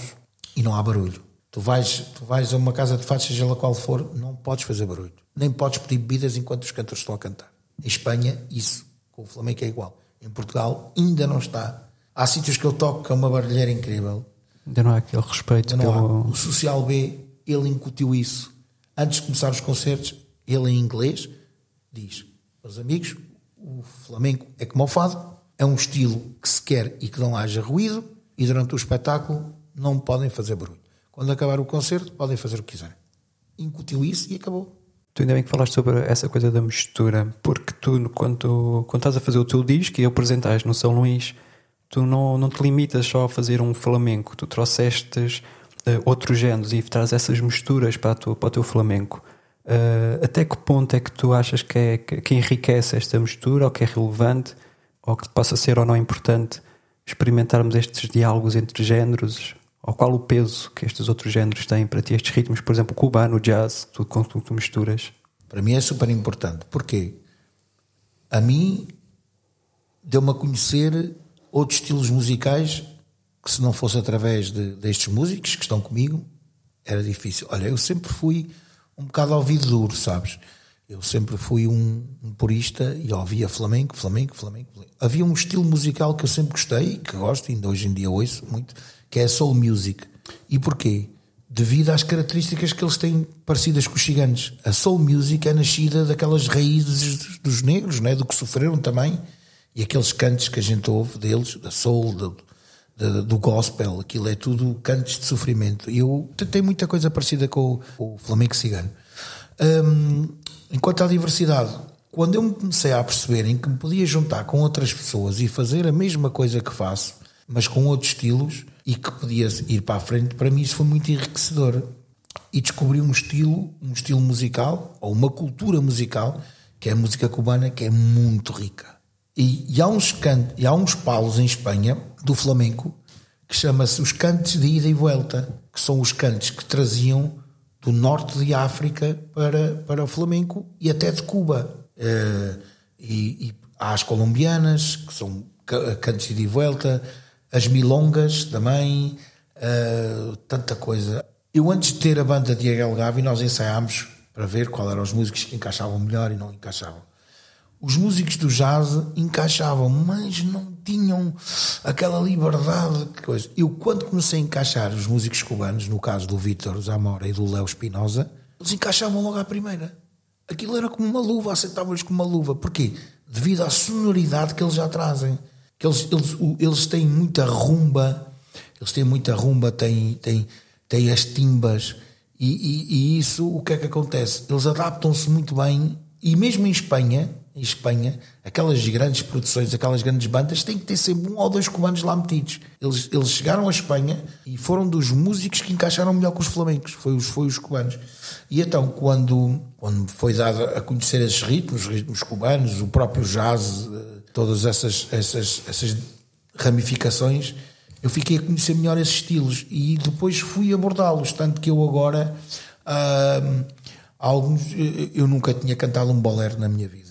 e não há barulho. Tu vais, tu vais a uma casa de fados, seja lá qual for, não podes fazer barulho. Nem podes pedir bebidas enquanto os cantores estão a cantar. Em Espanha, isso, com o Flamengo é igual. Em Portugal, ainda não está. Há sítios que eu toco que é uma barulheira incrível. Ainda não há aquele respeito. Ainda não pelo... há. O Social B, ele incutiu isso. Antes de começar os concertos, ele em inglês diz: Meus amigos, o Flamengo é como o fado, é um estilo que se quer e que não haja ruído, e durante o espetáculo não podem fazer barulho. Quando acabar o concerto, podem fazer o que quiserem. Incutiu isso e acabou. Tu ainda bem que falaste sobre essa coisa da mistura, porque tu, quando, quando estás a fazer o teu disco e apresentas no São Luís, tu não, não te limitas só a fazer um flamenco, tu trouxeste uh, outros géneros e traz essas misturas para, tua, para o teu flamenco. Uh, até que ponto é que tu achas que, é, que, que enriquece esta mistura, ou que é relevante, ou que possa ser ou não importante experimentarmos estes diálogos entre géneros? Ou qual o peso que estes outros géneros têm para ti, estes ritmos, por exemplo, o cubano, o jazz, tu, com tu, tu misturas? Para mim é super importante. Porquê? A mim deu-me a conhecer outros estilos musicais que se não fosse através de, destes músicos que estão comigo, era difícil. Olha, eu sempre fui um bocado ao ouvido duro, sabes? Eu sempre fui um, um purista e ouvia flamenco, flamenco, flamenco, flamenco. Havia um estilo musical que eu sempre gostei e que gosto, ainda hoje em dia ouço muito, que é soul music. E porquê? Devido às características que eles têm parecidas com os ciganos. A soul music é nascida daquelas raízes dos negros, né? do que sofreram também, e aqueles cantos que a gente ouve deles, da soul, do, do, gospel, aquilo é tudo cantos de sofrimento. Eu tenho muita coisa parecida com o, o flamenco cigano. Um, enquanto à diversidade, quando eu me comecei a perceber em que me podia juntar com outras pessoas e fazer a mesma coisa que faço, mas com outros estilos, e que podia ir para a frente, para mim isso foi muito enriquecedor. E descobri um estilo, um estilo musical, ou uma cultura musical, que é a música cubana, que é muito rica. E, e há, uns cantos, e há uns palos em Espanha, do flamenco, que chama-se os cantos de ida e volta, que são os cantos que traziam do norte de África para, para o flamenco e até de Cuba. Uh, e, e há as colombianas, que são cantos de ida e volta, as milongas também, uh, tanta coisa. Eu antes de ter a banda Diego Gavi, nós ensaiámos para ver qual eram os músicos que encaixavam melhor e não encaixavam os músicos do jazz encaixavam, mas não tinham aquela liberdade. Coisa. Eu, quando comecei a encaixar os músicos cubanos, no caso do Vítor Zamora e do Léo Espinosa, eles encaixavam logo à primeira. Aquilo era como uma luva, aceitavam-lhes como uma luva. Porquê? Devido à sonoridade que eles já trazem. Que eles, eles, eles têm muita rumba, eles têm muita rumba, têm, têm, têm as timbas. E, e, e isso, o que é que acontece? Eles adaptam-se muito bem, e mesmo em Espanha, em Espanha, aquelas grandes produções, aquelas grandes bandas, têm que ter sempre um ou dois comandos lá metidos. Eles, eles chegaram à Espanha e foram dos músicos que encaixaram melhor com os flamencos, foi os, foi os cubanos. E então, quando, quando foi dado a conhecer esses ritmos, os ritmos cubanos, o próprio jazz, eh, todas essas, essas, essas ramificações, eu fiquei a conhecer melhor esses estilos e depois fui abordá-los. Tanto que eu agora. Uh, alguns. Eu nunca tinha cantado um bolero na minha vida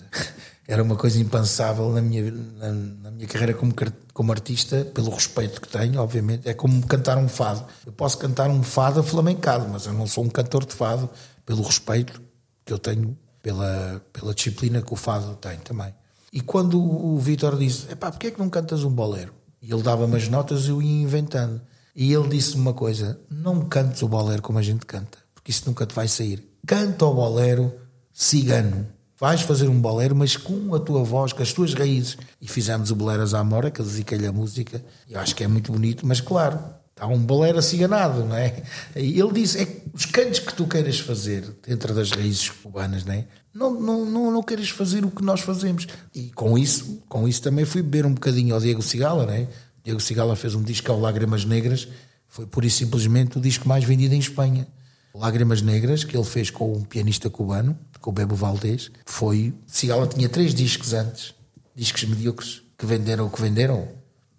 era uma coisa impensável na minha, na, na, minha carreira como, como artista, pelo respeito que tenho, obviamente. É como cantar um fado. Eu posso cantar um fado flamencado, mas eu não sou um cantor de fado, pelo respeito que eu tenho, pela, pela disciplina que o fado tem também. E quando o Vitor disse: Epá, porquê é que não cantas um bolero? E ele dava-me as notas e eu ia inventando. E ele disse-me uma coisa: Não cantes o bolero como a gente canta, porque isso nunca te vai sair. Canta o bolero cigano vais fazer um bolero, mas com a tua voz, com as tuas raízes. E fizemos o Bolero Zamora, que dediquei-lhe a música. Eu acho que é muito bonito, mas claro, há um bolero aciganado, não é? Ele disse: é os cantos que tu queiras fazer dentro das raízes cubanas, não é? Não, não, não, não queres fazer o que nós fazemos. E com isso, com isso também fui beber um bocadinho ao Diego Cigala, não é? Diego Cigala fez um disco ao Lágrimas Negras, foi por isso simplesmente o disco mais vendido em Espanha. Lágrimas Negras, que ele fez com um pianista cubano, com o Bebo Valdez, foi. Cigala tinha três discos antes, discos medíocres, que venderam o que venderam,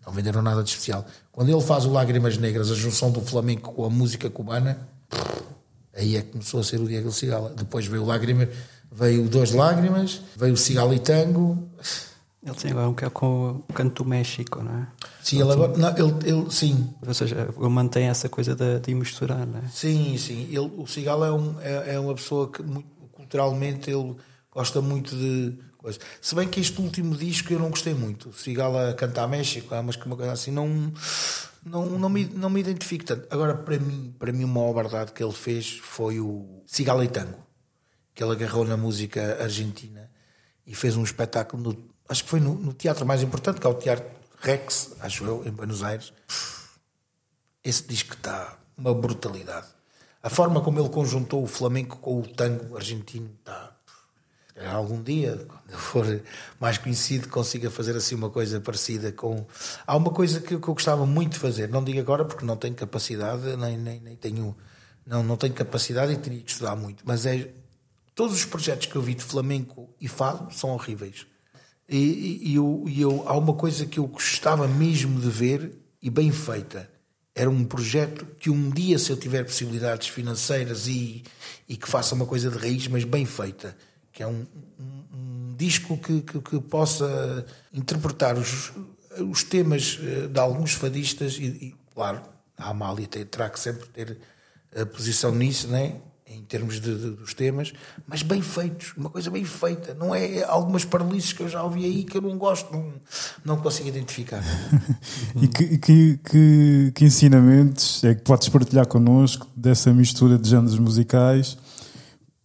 não venderam nada de especial. Quando ele faz o Lágrimas Negras, a junção do flamenco com a música cubana, aí é que começou a ser o Diego Cigala. Depois veio o Lágrimas, veio Dois Lágrimas, veio o Cigala e Tango. Ele tem agora um que é com o canto do México, não é? Sim, ele agora. Não, ele, ele, sim. Ou seja, ele mantém essa coisa de, de misturar, não é? Sim, sim. Ele, o Cigala é, um, é, é uma pessoa que muito, culturalmente ele gosta muito de coisa. Se bem que este último disco eu não gostei muito. O Cigala cantar México, mas que uma coisa assim, não, não, não, me, não me identifico tanto. Agora, para mim, para mim, uma obra que ele fez foi o Cigala e Tango, que ele agarrou na música argentina e fez um espetáculo no acho que foi no, no, teatro mais importante, que é o Teatro Rex, acho eu, em Buenos Aires. Esse disco está uma brutalidade. A forma como ele conjuntou o flamenco com o tango argentino está. Algum dia, quando eu for mais conhecido, consiga fazer assim uma coisa parecida com. Há uma coisa que, que eu gostava muito de fazer, não digo agora porque não tenho capacidade, nem, nem, nem tenho. Não, não tenho capacidade e teria que estudar muito, mas é todos os projetos que eu vi de flamenco e fado são horríveis. E, e, eu, e eu, há uma coisa que eu gostava mesmo de ver e bem feita. Era um projeto que um dia, se eu tiver possibilidades financeiras e, e que faça uma coisa de raiz, mas bem feita, que é um, um, um disco que, que, que, possa interpretar os, os temas eh, de alguns fadistas e, e claro, a Amália terá que sempre ter a posição nisso, né? Em termos de, de, dos temas, mas bem feitos, uma coisa bem feita. Não é algumas paralises que eu já ouvi aí que eu não gosto, não, não consigo identificar. <laughs> e que, que, que, que, ensinamentos é que podes partilhar connosco dessa mistura de géneros musicais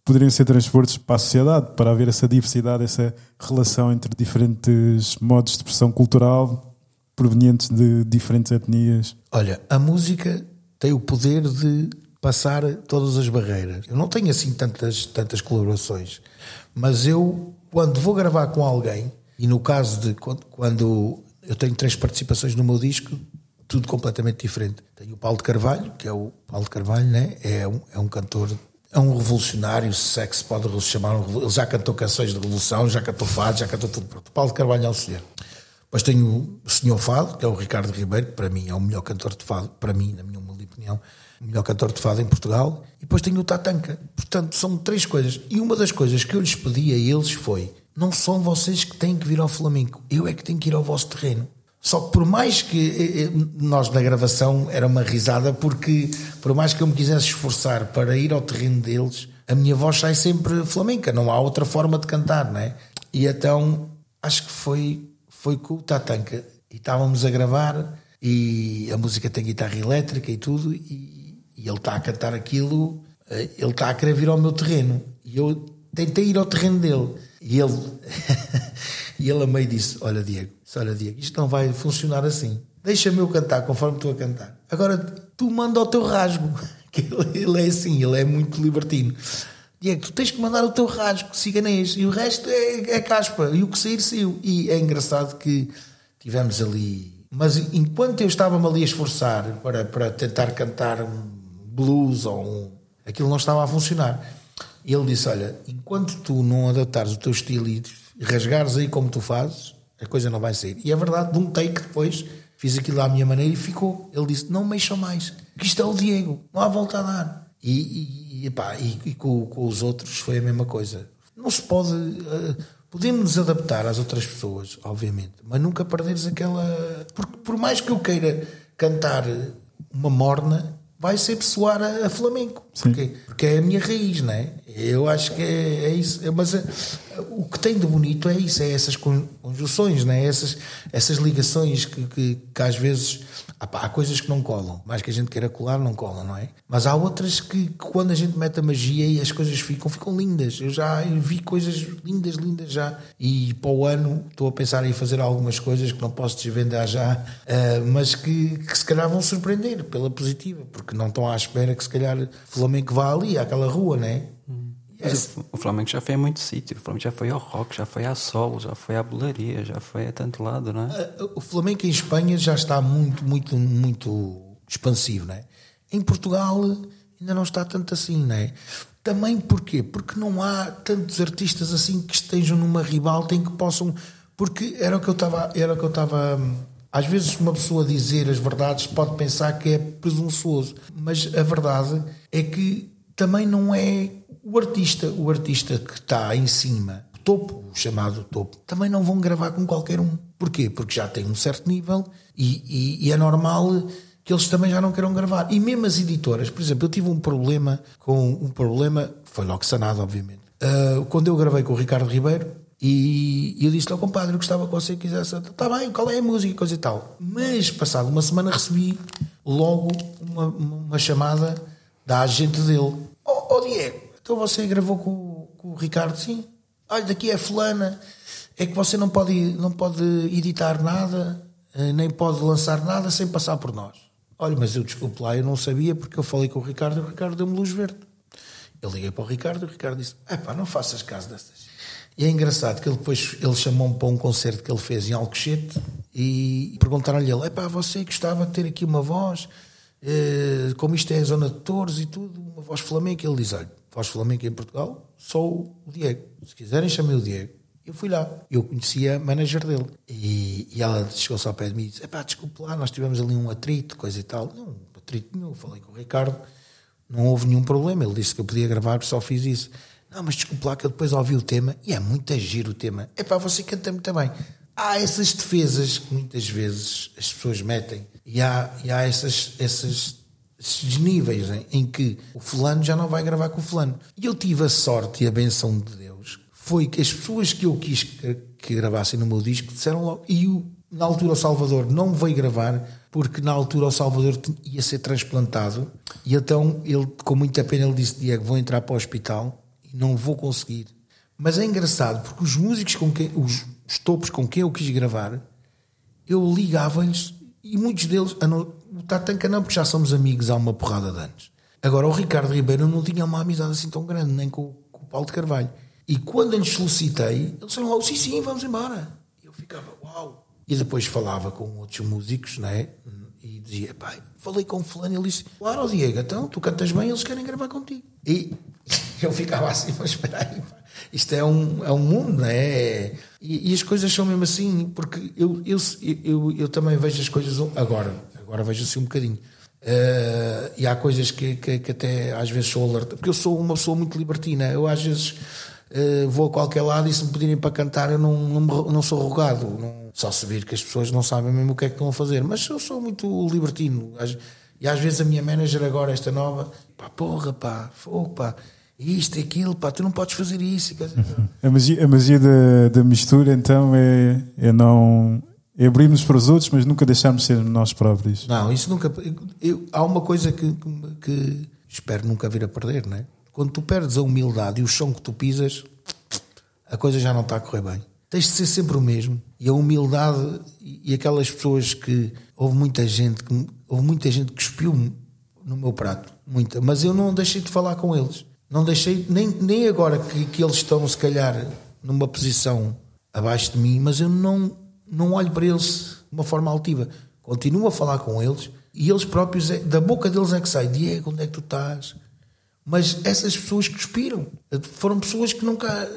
poderiam ser transportes para a sociedade, para haver essa diversidade, essa relação entre diferentes modos de expressão cultural provenientes de diferentes etnias? Olha, a música tem o poder de passar todas as barreiras. Eu não tenho assim tantas, tantas colaborações, mas eu, quando vou gravar com alguém, e no caso de quando eu tenho três participações no meu disco, tudo completamente diferente. Tenho o Paulo de Carvalho, que é o Paulo de Carvalho, né? é, um, é um cantor, é um revolucionário, se é que se pode chamar, um, ele já cantou canções de revolução, já cantou fado, já cantou tudo pronto. Paulo de Carvalho é o senhor. Depois tenho o Senhor Fado, que é o Ricardo Ribeiro, que para mim é o melhor cantor de fado, para mim, na minha humilde opinião, melhor cantor de fado em Portugal. E depois tenho o Tatanka. Portanto, são três coisas. E uma das coisas que eu lhes pedi a eles foi: não são vocês que têm que vir ao Flamengo, eu é que tenho que ir ao vosso terreno. Só que por mais que eh, eh, nós na gravação era uma risada, porque por mais que eu me quisesse esforçar para ir ao terreno deles, a minha voz sai sempre flamenca, não há outra forma de cantar, não é? E então acho que foi, foi com o Tatanka. E estávamos a gravar e a música tem guitarra elétrica e tudo, e e ele está a cantar aquilo, eh, ele está a querer vir ao meu terreno. E eu tentei ir ao terreno dele. E ele, <laughs> e ele a meio disse: Olha, Diego, olha, Diego, isto não vai funcionar assim. Deixa-me eu cantar conforme estou a cantar. Agora tu manda o teu rasgo. <laughs> Que ele, ele é assim, ele é muito libertino. Diego, tu tens que mandar o teu rasgo ciganês e o resto é, é caspa. E o que sair, saiu. E é engraçado que tivemos ali. Mas enquanto eu estava-me ali a esforçar para, para tentar cantar blues ou um. Aquilo não estava a funcionar. E ele disse: Olha, enquanto tu não adaptares o teu estilo e rasgares aí como tu fazes, a coisa não vai sair. E é verdade, de um take depois, fiz aquilo à minha maneira e ficou. Ele disse: Não mexam mais, que isto é o Diego, não há volta a dar. E, e, epá, e, e com, com, os outros foi a mesma coisa. Não se pode. Uh, podemos nos adaptar às outras pessoas, obviamente, mas nunca perderes aquela. Porque por mais que eu queira cantar uma morna, vai sempre soar a, a flamenco. Porque, porque é a minha raiz, não é? Eu acho que é, é isso. Mas é, o que tem de bonito é isso, é essas conjunções, não é? essas, essas ligações que, que, que às vezes há coisas que não colam, mais que a gente queira colar, não colam, não é? Mas há outras que, quando a gente mete a magia e as coisas ficam, ficam lindas. Eu já vi coisas lindas, lindas já. E para o ano estou a pensar em fazer algumas coisas que não posso desvendar já, uh, mas que, que se calhar vão surpreender pela positiva, porque não estão à espera que se calhar Flamengo vá ali, àquela rua, não é? Mas o Flamengo já foi a muito sítio. O Flamengo já foi ao rock, já foi à sol, já foi à bolaria, já foi a tanto lado, não é? Ah, o Flamengo em Espanha já está muito, muito, muito expansivo, não é? Em Portugal ainda não está tanto assim, não é? Também porquê? Porque não há tantos artistas assim que estejam numa ribalta em que possam. Porque era o que eu estava. Era o que eu estava. Às vezes, uma pessoa dizer as verdades pode pensar que é presunçoso, mas a verdade é que também não é o artista, o artista que está em cima, o topo, o chamado topo, também não vão gravar com qualquer um. Porquê? Porque já tem um certo nível e, e, e é normal que eles também já não queiram gravar. E mesmo as editoras, por exemplo, eu tive um problema com um problema, foi logo sanado, obviamente. Uh, quando eu gravei com o Ricardo Ribeiro, e eu disse-lhe ao compadre, gostava que você quisesse. Está bem, qual é a música e coisa e tal. Mas, passado uma semana, recebi logo uma, uma chamada da agente dele. Oh, Diego, então você gravou com, com o Ricardo, sim. Olha, daqui é fulana. É que você não pode, não pode editar nada, eh, nem pode lançar nada sem passar por nós. Olha, mas eu desculpe lá, eu não sabia porque eu falei com o Ricardo e o Ricardo deu-me luz verde. Eu liguei para o Ricardo e o Ricardo disse: pá, não faças caso dessas. E é engraçado que ele depois ele chamou-me para um concerto que ele fez em Alcochete e perguntaram-lhe é pá, você gostava de ter aqui uma voz, como isto é a zona de touros e tudo, uma voz flamenca. Ele diz: olha, voz flamenca em Portugal, sou o Diego. Se quiserem, chamei o Diego. Eu fui lá, eu conhecia a manager dele. E, e ela chegou-se ao pé de mim e disse: Epá, desculpe lá, nós tivemos ali um atrito, coisa e tal. Não, atrito nenhum. Falei com o Ricardo, não houve nenhum problema. Ele disse que eu podia gravar, só fiz isso. Não, mas desculpe lá que eu depois ouvi o tema e é muito giro o tema. É pá, você canta muito bem. Há essas defesas que muitas vezes as pessoas metem e há, e há essas, essas, esses níveis em, em que o fulano já não vai gravar com o fulano. E eu tive a sorte e a benção de Deus foi que as pessoas que eu quis que, que gravassem no meu disco disseram logo. E o, na altura o Salvador não veio gravar porque na altura o Salvador ia ser transplantado e então ele, com muita pena, ele disse: Diego, vou entrar para o hospital e não vou conseguir. Mas é engraçado porque os músicos com quem, os, os topos com quem eu quis gravar, eu ligava-lhes e muitos deles, o Tatanka não, porque já somos amigos há uma porrada de anos. Agora, o Ricardo Ribeiro não tinha uma amizade assim tão grande, nem com, com o Paulo de Carvalho. E quando lhes solicitei, eles disseram logo: sim, sim, vamos embora. Eu ficava: uau. E depois falava com outros músicos, né? E dizia: pai, falei com o fulano. Ele disse: claro, Diego, então tu cantas bem, eles querem gravar contigo. E <laughs> eu ficava assim, mas espera aí, isto é um, é um mundo, não é? E, e, as coisas são mesmo assim, porque eu, eu, eu, eu também vejo as coisas agora, agora vejo assim um bocadinho. Uh, e há coisas que, que, que, até às vezes sou alerta, porque eu sou uma pessoa muito libertina. Eu às vezes uh, vou a qualquer lado e se me pedirem para cantar, eu não, não, não sou rogado. Não, só se vir que as pessoas não sabem mesmo o que é que estão a fazer. Mas eu sou muito libertino. E às vezes a minha manager, agora, esta nova, pá, porra, pá, fogo, pá isto e aquilo, pá, tu não podes fazer isso. A magia, a magia da, da mistura, então, é, é não. É abrirmos para os outros, mas nunca deixarmos ser nós próprios. Não, isso nunca. Eu, há uma coisa que, que, que, espero nunca vir a perder, não é? Quando tu perdes a humildade e o chão que tu pisas, a coisa já não está a correr bem. Tens de ser sempre o mesmo. E a humildade e aquelas pessoas que. Houve muita gente que, houve muita gente que espiou no meu prato. Muita. Mas eu não deixei de falar com eles não deixei, nem, nem agora que, que eles estão, se calhar, numa posição abaixo de mim, mas eu não, não olho para eles de uma forma altiva. Continuo a falar com eles e eles próprios, é, da boca deles é que sai: Diego, onde é que tu estás? Mas essas pessoas que expiram foram pessoas que nunca,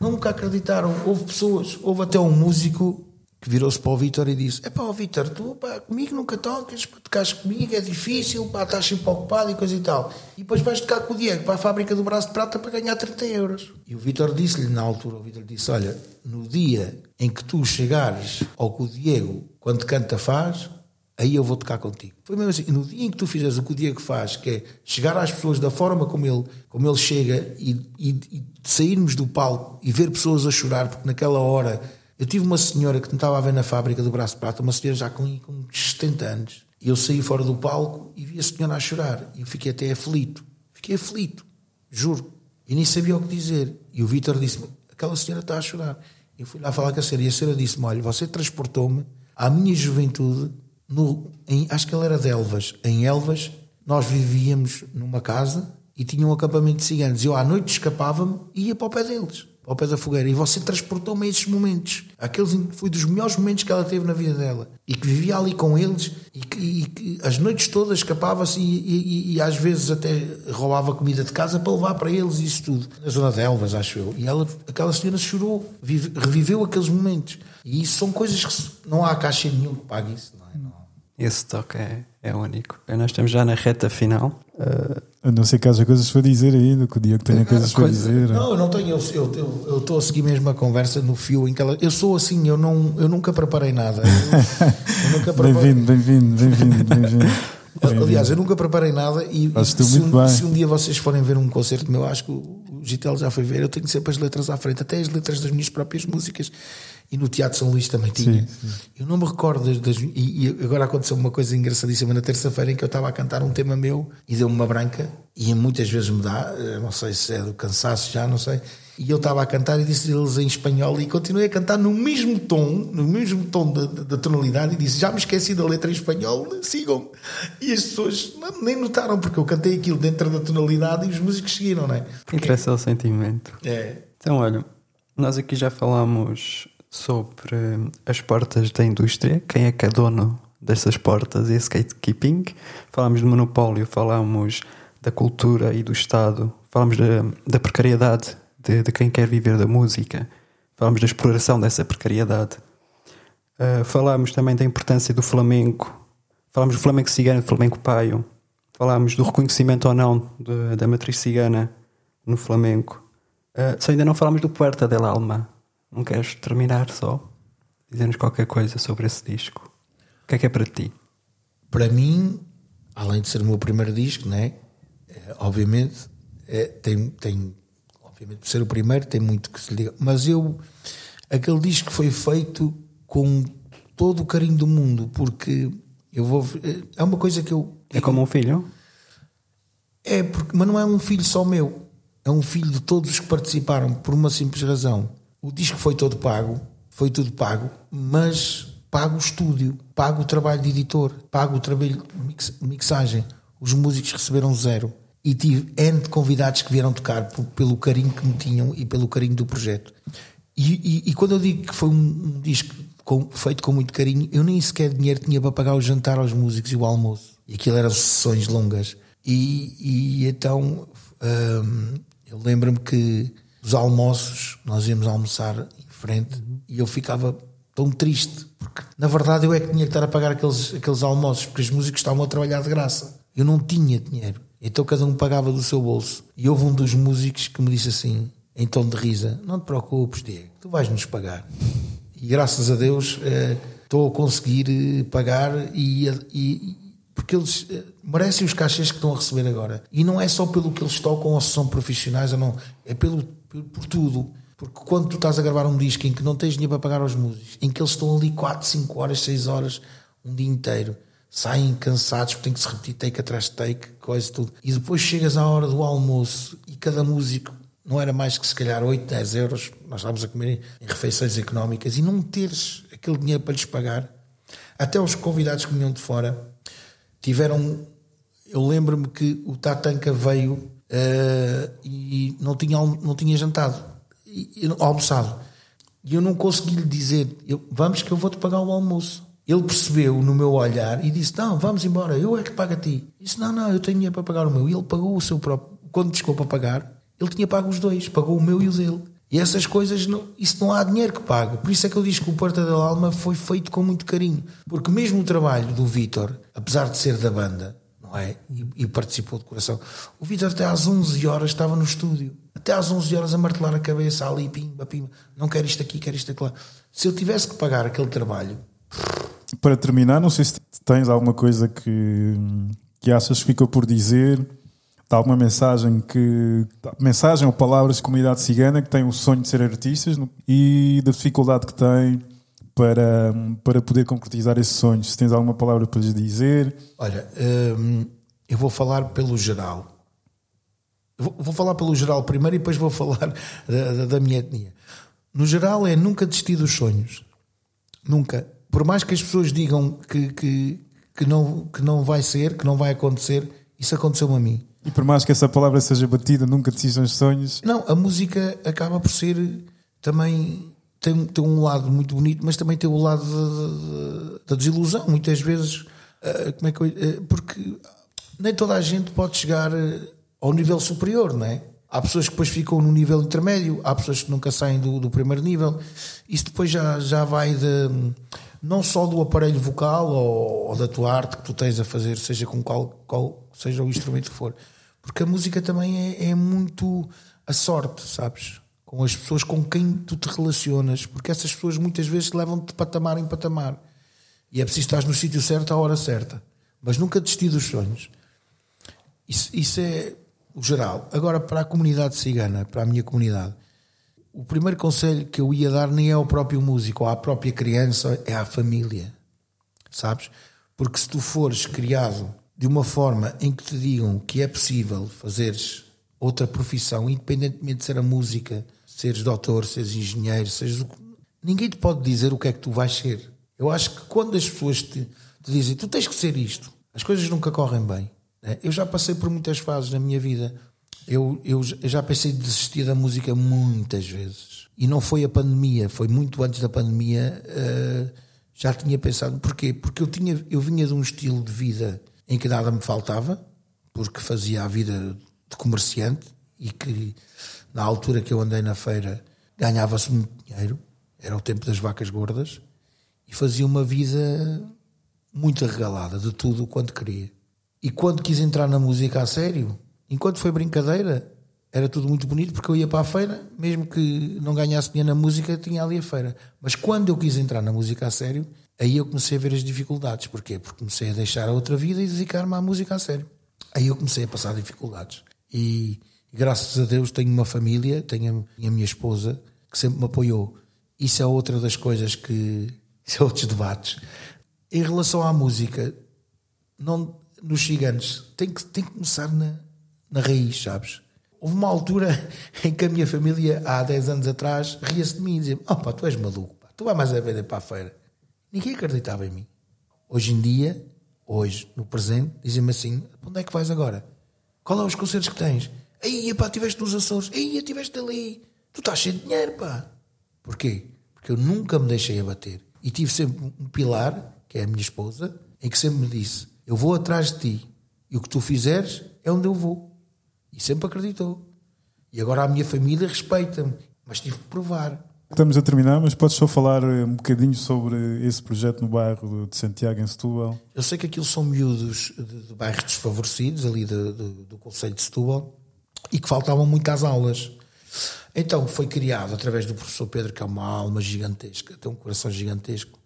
nunca acreditaram. Houve pessoas, houve até um músico que virou-se para o Vitor e disse: É pá, Vitor, tu pá, comigo nunca tocas, tocares comigo é difícil, pá, estás sempre ocupado e coisa e tal. E depois vais tocar com o Diego para a fábrica do braço de prata para ganhar 30 euros. E o Vitor disse-lhe na altura: O Vitor disse: Olha, no dia em que tu chegares ao que o Diego, quando canta, faz, aí eu vou tocar contigo. Foi mesmo assim. No dia em que tu fizeres o que o Diego faz, que é chegar às pessoas da forma como ele, como ele chega e, e, e sairmos do palco e ver pessoas a chorar, porque naquela hora eu tive uma senhora que me estava a ver na fábrica do Braço de Prata, uma senhora já com, com 70 anos. E eu saí fora do palco e vi a senhora a chorar. E eu fiquei até aflito. Fiquei aflito, juro. E nem sabia o que dizer. E o Vítor disse-me: aquela senhora está a chorar. Eu fui lá falar com a senhora e a senhora disse-me: olha, você transportou-me à minha juventude, no, em, acho que ela era de Elvas. Em Elvas, nós vivíamos numa casa e tinha um acampamento de ciganos. Eu à noite escapava-me e ia para o pé deles ao pé da fogueira e você transportou-me a esses momentos. Aqueles foi dos melhores momentos que ela teve na vida dela e que vivia ali com eles e que, e que as noites todas escapava-se e, e, às vezes até roubava comida de casa para levar para eles isso tudo. Na zona de Elvas, acho eu. E ela, aquela senhora chorou, vive, reviveu aqueles momentos. E isso são coisas que não há caixa nenhum que pague isso. Não é? não. Esse toque é, é único. Nós estamos já na reta final. Uh, a não ser que haja coisas para dizer ainda, que o Diego tenha coisas para dizer. Não, eu não tenho. Eu estou eu, eu, eu a seguir mesmo a conversa no fio em que ela. Eu sou assim, eu, não, eu nunca preparei nada. <laughs> Bem-vindo, bem-vindo, bem-vindo, bem-vindo. Aliás, eu nunca preparei nada e, e se, um, se, um, dia vocês forem ver um concerto meu, acho que o Gitel já foi ver, eu tenho sempre as letras à frente, até as letras das minhas próprias músicas e no Teatro São Luís também tinha. Sim, sim. Eu não me recordo das. das e, e, agora aconteceu uma coisa engraçadíssima na terça-feira em que eu estava a cantar um tema meu e deu-me uma branca, e muitas vezes me dá, não sei se é do cansaço já, não sei. E eu estava a cantar e disse-lhes em espanhol e continuei a cantar no mesmo tom, no mesmo tom da, da, tonalidade e disse: Já me esqueci da letra em espanhol, sigam. E as pessoas não, nem notaram, porque eu cantei aquilo dentro da tonalidade e os músicos seguiram, não é? Porque... Interessa o sentimento. É. Então, olha, nós aqui já falámos sobre as portas da indústria, quem é que é dono dessas portas e esse gatekeeping. Falámos de monopólio, falámos da cultura e do Estado, Falamos da, da precariedade de, de, quem quer viver da música. Falamos da exploração dessa precariedade. Uh, falamos também da importância do flamenco. Falamos do flamenco cigano, do flamenco paio. Falámos do reconhecimento ou não de, da matriz cigana no flamenco. Uh, só ainda não falámos do Puerta del Alma. Não queres terminar só? Dizer-nos qualquer coisa sobre esse disco. O que é que é para ti? Para mim, além de ser o meu primeiro disco, né? É, obviamente, é, tem, tem, obviamente, por ser o primeiro, tem muito que se liga. Mas eu, aquele disco foi feito com todo o carinho do mundo, porque eu vou. É uma coisa que eu. É como um filho? É, porque, mas não é um filho só meu. É um filho de todos os que participaram, por uma simples razão. O disco foi todo pago, foi tudo pago, mas pago o estúdio, pago o trabalho de editor, pago o trabalho de mixagem. Os músicos receberam zero. E tive N de convidados que vieram tocar pelo carinho que me tinham e pelo carinho do projeto. E, e, e quando eu digo que foi um, um disco com, feito com muito carinho, eu nem sequer dinheiro tinha para pagar o jantar aos músicos e o almoço. E aquilo eram sessões longas. E, e então hum, eu lembro-me que os almoços, nós íamos almoçar em frente e eu ficava tão triste, porque na verdade eu é que tinha que estar a pagar aqueles, aqueles almoços, porque os músicos estavam a trabalhar de graça. Eu não tinha dinheiro. Então cada um pagava do seu bolso. E houve um dos músicos que me disse assim, em tom de risa: Não te preocupes, Diego, tu vais nos pagar. E graças a Deus eh, estou a conseguir eh, pagar e, e porque eles eh, merecem os cachês que estão a receber agora. E não é só pelo que eles tocam ou se são profissionais ou não, é pelo, por, por tudo. Porque quando tu estás a gravar um disco em que não tens dinheiro para pagar aos músicos, em que eles estão ali 4, 5 horas, 6 horas, um dia inteiro, saem cansados porque tem que se repetir take atrás de take, coisa tudo. E depois chegas à hora do almoço e cada músico não era mais que se calhar 8, 10 euros, nós estávamos a comer em refeições económicas e não teres aquele dinheiro para lhes pagar. Até os convidados que vinham de fora tiveram. Eu lembro-me que o Tatanka veio uh, e não tinha, não tinha jantado almoçado. E eu não consegui lhe dizer, eu, vamos que eu vou-te pagar o almoço. Ele percebeu no meu olhar e disse: Não, vamos embora, eu é que pago a ti. Disse: Não, não, eu tenho dinheiro para pagar o meu. E ele pagou o seu próprio. Quando para pagar, ele tinha pago os dois, pagou o meu e o dele. E essas coisas, não, isso não há dinheiro que pague. Por isso é que eu digo que o Porta da Alma foi feito com muito carinho. Porque mesmo o trabalho do Vitor, apesar de ser da banda, não é? E, e participou de coração, o Vitor até às 11 horas estava no estúdio até às 11 horas a martelar a cabeça ali, pimba, pimba, não quero isto aqui, quero isto aqui lá. Se eu tivesse que pagar aquele trabalho. Para terminar, não sei se tens alguma coisa que, que achas que ficou por dizer, alguma mensagem que. mensagem ou palavras de comunidade cigana que tem o sonho de ser artistas e da dificuldade que tem para, para poder concretizar esse sonho. Se tens alguma palavra para lhes dizer. Olha, hum, eu vou falar pelo geral Vou falar pelo geral primeiro e depois vou falar <laughs> da, da, minha etnia. No geral, é nunca desistir dos sonhos. Nunca. Por mais que as pessoas digam que, que, que, não, que não vai ser, que não vai acontecer, isso aconteceu-me a mim. E por mais que essa palavra seja batida, nunca desistam dos sonhos. Não, a música acaba por ser também. Tem, tem um lado muito bonito, mas também tem o lado da, desilusão. Muitas vezes. Uh, como é que eu, uh, porque nem toda a gente pode chegar ao nível superior, não é? Há pessoas que depois ficam no nível intermédio, há pessoas que nunca saem do, do primeiro nível. Isso depois já, já vai de não só do aparelho vocal ou, ou, da tua arte que tu tens a fazer, seja com qual, qual seja o instrumento que for. Porque a música também é, é muito a sorte, sabes? Com as pessoas com quem tu te relacionas, porque essas pessoas muitas vezes levam-te de patamar em patamar. E é preciso estar no sítio certo à hora certa. Mas nunca desistir dos sonhos. Isso, isso é o geral. Agora, para a comunidade cigana, para a minha comunidade, o primeiro conselho que eu ia dar nem é ao próprio músico ou à própria criança, é à família. Sabes? Porque se tu fores criado de uma forma em que te digam que é possível fazeres outra profissão, independentemente de ser a música, seres doutor, seres engenheiro, seres o... ninguém te pode dizer o que é que tu vais ser. Eu acho que quando as pessoas te, te dizem tu tens que ser isto, as coisas nunca correm bem. É, eu já passei por muitas fases na minha vida. Eu, eu, eu, já pensei em desistir da música muitas vezes. E não foi a pandemia, foi muito antes da pandemia. Uh, já tinha pensado. Porquê? Porque eu, tinha, eu vinha de um estilo de vida em que nada me faltava, porque fazia a vida de comerciante e que na altura que eu andei na feira ganhava-se muito dinheiro, era o tempo das vacas gordas, e fazia uma vida muito arregalada de tudo o quanto queria. E quando quis entrar na música a sério, enquanto foi brincadeira, era tudo muito bonito porque eu ia para a feira, mesmo que não ganhasse dinheiro na música, tinha ali a feira. Mas quando eu quis entrar na música a sério, aí eu comecei a ver as dificuldades. Porquê? Porque comecei a deixar a outra vida e dedicar-me à música a sério. Aí eu comecei a passar dificuldades. E graças a Deus tenho uma família, tenho a minha esposa que sempre me apoiou. Isso é outra das coisas que. <laughs> Isso é outros debates. Em relação à música, não, nos gigantes, tem que, tem que começar na, na raiz, sabes? Houve uma altura <laughs> em que a minha família, há 10 anos atrás, ria-se de mim e dizia: Oh, pá, tu és maluco, pá. tu vais mais a vender para a feira. Ninguém acreditava em mim. Hoje em dia, hoje, no presente, dizem-me assim: onde é que vais agora? Qual é os concertos que tens? Aí, pá, estiveste nos Açores, aí, estiveste ali. Tu estás cheio de dinheiro, pá. Porquê? Porque eu nunca me deixei abater. E tive sempre um pilar, que é a minha esposa, em que sempre me disse: Eu vou atrás de ti. E o que tu fizeres é onde eu vou. E sempre acreditou. E agora a minha família respeita-me. Mas tive que provar. Estamos a terminar, mas podes só falar eh, um bocadinho sobre esse projeto no bairro de Santiago, em Setúbal? Eu sei que aquilo são miúdos de, de bairros desfavorecidos, ali de, de, do Conselho de Setúbal, e que faltavam muitas aulas. Então foi criado, através do professor Pedro, que é uma alma gigantesca, tem um coração gigantesco,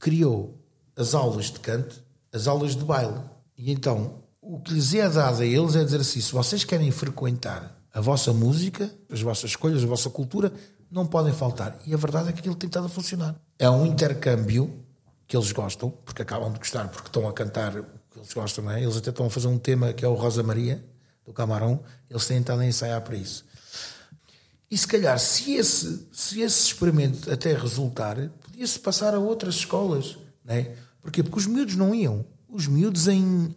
criou as aulas de canto, as aulas de baile. E então o que lhes é dado a eles é dizer assim: se vocês querem frequentar a vossa música, as vossas escolhas, a vossa cultura, não podem faltar. E a verdade é que aquilo tem estado a funcionar. É um intercâmbio que eles gostam, porque acabam de gostar, porque estão a cantar o que eles gostam, não é? Eles até estão a fazer um tema que é o Rosa Maria, do Camarão, eles têm estado a ensaiar para isso. E se calhar, se esse, se esse experimento até resultar, podia-se passar a outras escolas, não é? Porquê? Porque os miúdos não iam. Os miúdos em...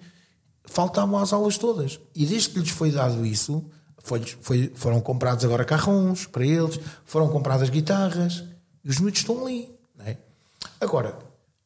faltavam às aulas todas. E desde que lhes foi dado isso, foi, foi, foram comprados agora carrões para eles, foram compradas guitarras e os miúdos estão ali. Não é? Agora,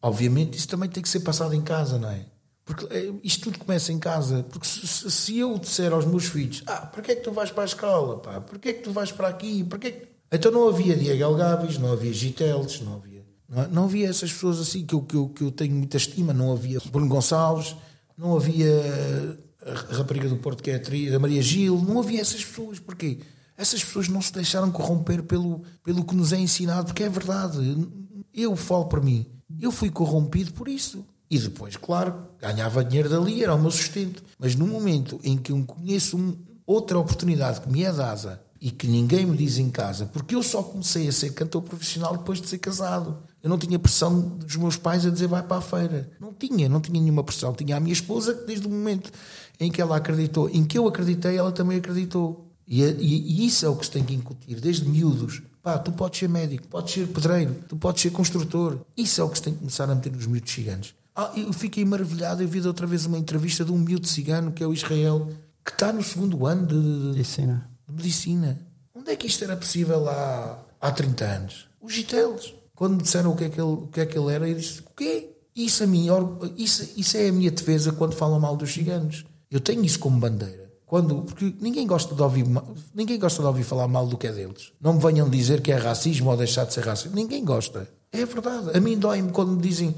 obviamente, isso também tem que ser passado em casa, não é? Porque é, isto tudo começa em casa. Porque se, se, eu disser aos meus filhos: Ah, para que é que tu vais para a escola? Pá? Para que é que tu vais para aqui? Para que, é. Então não havia Diego Algaves, não havia Giteles, não havia. Não, não havia essas pessoas assim que eu, que, eu, que eu tenho muita estima. Não havia Bruno Gonçalves, não havia a rapariga do Porto que é atriz, a Maria Gil, não havia essas pessoas. Porquê? Essas pessoas não se deixaram corromper pelo, pelo que nos é ensinado, porque é verdade. Eu falo para mim, eu fui corrompido por isso. E depois, claro, ganhava dinheiro dali, era o meu sustento. Mas no momento em que eu conheço um, outra oportunidade que me é dada e que ninguém me diz em casa, porque eu só comecei a ser cantor profissional depois de ser casado. Eu não tinha pressão dos meus pais a dizer vai para a feira. Não tinha, não tinha nenhuma pressão. Tinha a minha esposa que desde o momento em que ela acreditou, em que eu acreditei, ela também acreditou. E, e, e isso é o que se tem que incutir, desde miúdos. Pá, tu podes ser médico, podes ser pedreiro, tu podes ser construtor. Isso é o que se tem que começar a meter nos miúdos ciganos. Ah, eu fiquei maravilhado, eu vi outra vez uma entrevista de um miúdo cigano, que é o Israel, que está no segundo ano de, de, medicina. de medicina. Onde é que isto era possível há, há 30 anos? Os gitelos. Quando me disseram o que é que ele, o que é que ele era, eu disse: o quê? Isso, a mim, isso, isso é a minha defesa quando falam mal dos ciganos. Eu tenho isso como bandeira. Quando, porque ninguém gosta de ouvir ninguém gosta de ouvir falar mal do que é deles. Não me venham dizer que é racismo ou deixar de ser racismo. Ninguém gosta. É verdade. A mim dói-me quando me dizem.